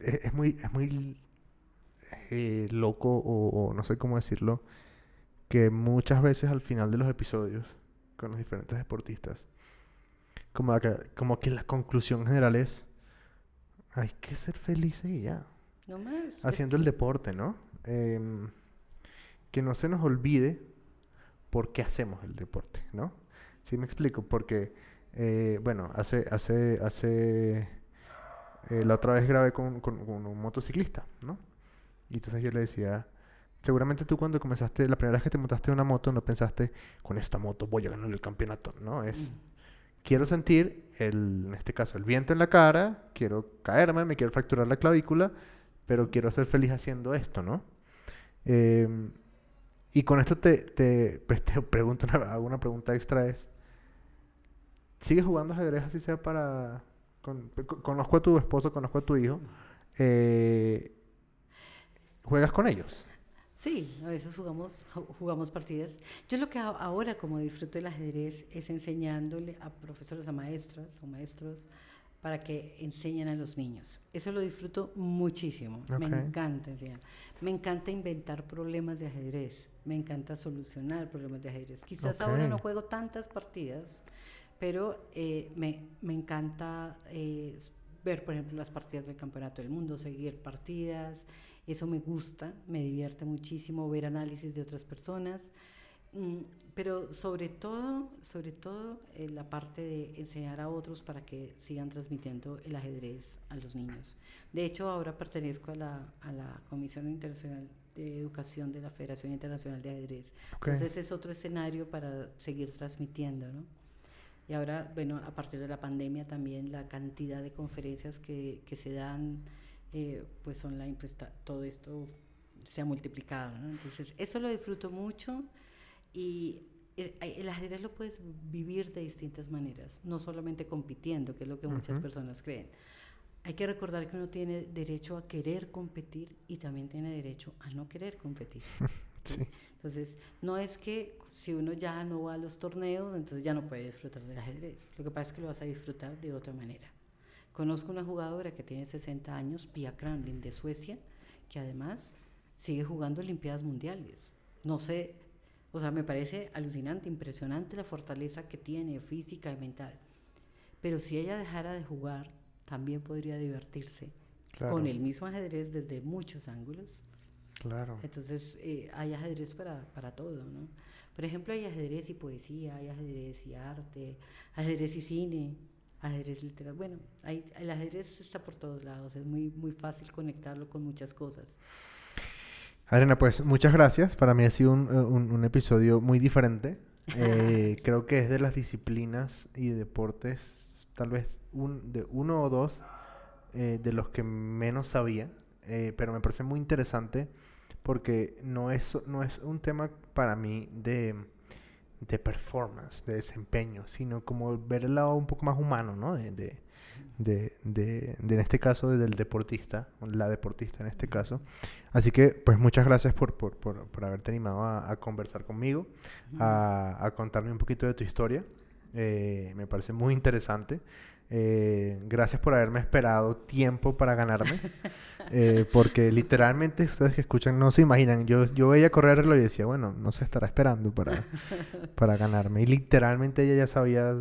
es, muy, es muy eh, loco o, no sé cómo decirlo, que muchas veces al final de los episodios con los diferentes deportistas, como que, como que la conclusión general es, hay que ser felices y ya. No más. Haciendo el deporte, ¿no? Em, que no se nos olvide por qué hacemos el deporte, ¿no? Sí me explico, porque, eh, bueno, hace, hace, hace, eh, la otra vez grabé con, con, un motociclista, ¿no? Y entonces yo le decía, seguramente tú cuando comenzaste, la primera vez que te montaste una moto, no pensaste, con esta moto voy a ganar el campeonato, ¿no? Es, mm. quiero sentir, el, en este caso, el viento en la cara, quiero caerme, me quiero fracturar la clavícula, pero quiero ser feliz haciendo esto, ¿no? Em, y con esto te, te, pues te pregunto, alguna pregunta extra es, ¿sigues jugando ajedrez así sea para... conozco a tu esposo, conozco a tu hijo. Eh, ¿Juegas con ellos? Sí, a veces jugamos, jugamos partidas. Yo lo que ahora como disfruto del ajedrez es enseñándole a profesores, a maestras o maestros para que enseñen a los niños. Eso lo disfruto muchísimo, me encanta. me encanta inventar problemas de ajedrez, me encanta solucionar problemas de ajedrez. Quizás ahora no juego tantas partidas, pero eh, me, me, encanta eh, ver, por ejemplo, las partidas del Campeonato del Mundo, seguir partidas, eso me gusta, me divierte muchísimo ver análisis de otras personas. Mm, pero sobre todo, sobre todo eh, la parte de enseñar a otros para que sigan transmitiendo el ajedrez a los niños. De hecho, ahora pertenezco a la, a la Comisión Internacional de Educación de la Federación Internacional de Ajedrez. Entonces es otro escenario para seguir transmitiendo, ¿no? Y ahora, bueno, a partir de la pandemia también la cantidad de conferencias que, que se dan, eh, pues online, pues todo esto se ha multiplicado, ¿no? Entonces, eso lo disfruto mucho. Y el ajedrez lo puedes vivir de distintas maneras, no solamente compitiendo, que es lo que muchas personas creen. Hay que recordar que uno tiene derecho a querer competir y también tiene derecho a no querer competir. Entonces, no es que si uno ya no va a los torneos, entonces ya no puede disfrutar del ajedrez. Lo que pasa es que lo vas a disfrutar de otra manera. Conozco una jugadora que tiene 60 años, Pia Kramlin, de Suecia, que además sigue jugando Olimpiadas Mundiales. No sé o sea, me parece alucinante, impresionante la fortaleza que tiene física y mental. Pero si ella dejara de jugar, también podría divertirse con el mismo ajedrez desde muchos ángulos. Claro. Entonces, eh, hay ajedrez para, para todo, ¿no? Por ejemplo, hay ajedrez y poesía, hay ajedrez y arte, ajedrez y cine, ajedrez literario. Bueno, hay, el ajedrez está por todos lados, es muy, muy fácil conectarlo con muchas cosas. Adriana, pues muchas gracias. Para mí ha sido un, eh, un, episodio muy diferente. Eh, creo que es de las disciplinas y deportes, tal vez un, de uno o dos eh, de los que menos sabía, pero me parece muy interesante porque no es, no es un tema para mí de, de performance, de desempeño, sino como ver el lado un poco más humano, ¿no? de, de, de, en este caso, del deportista, la deportista en este caso. Así que, pues muchas gracias por, por, por, por haberte animado a, conversar conmigo, a, a, contarme un poquito de tu historia. Eh, me parece muy interesante. Eh, gracias por haberme esperado tiempo para ganarme. Eh, porque literalmente ustedes que escuchan no se imaginan. Yo, yo veía correr y decía, bueno, no se estará esperando para, para ganarme. Y literalmente ella ya sabía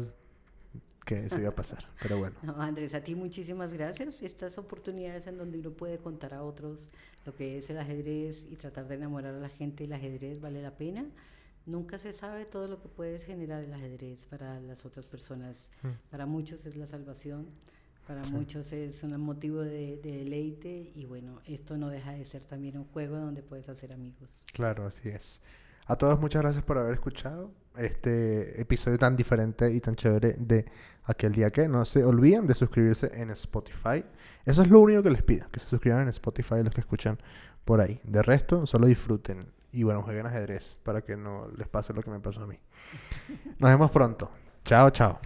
que eso iba a pasar. Pero bueno. No, Andrés, a ti muchísimas gracias. Estas oportunidades en donde uno puede contar a otros lo que es el ajedrez y tratar de enamorar a la gente del ajedrez vale la pena. Nunca se sabe todo lo que puede generar el ajedrez para las otras personas. Mm. Para muchos es la salvación, para muchos es un motivo de, de, deleite y bueno, esto no deja de ser también un juego donde puedes hacer amigos. Claro, así es. A todos muchas gracias por haber escuchado este episodio tan diferente y tan chévere de aquel día que. No se olviden de suscribirse en Spotify. Eso es lo único que les pido, que se suscriban en Spotify los que escuchan por ahí. De resto, solo disfruten y bueno, jueguen ajedrez para que no les pase lo que me pasó a mí. Nos vemos pronto. Chao, chao.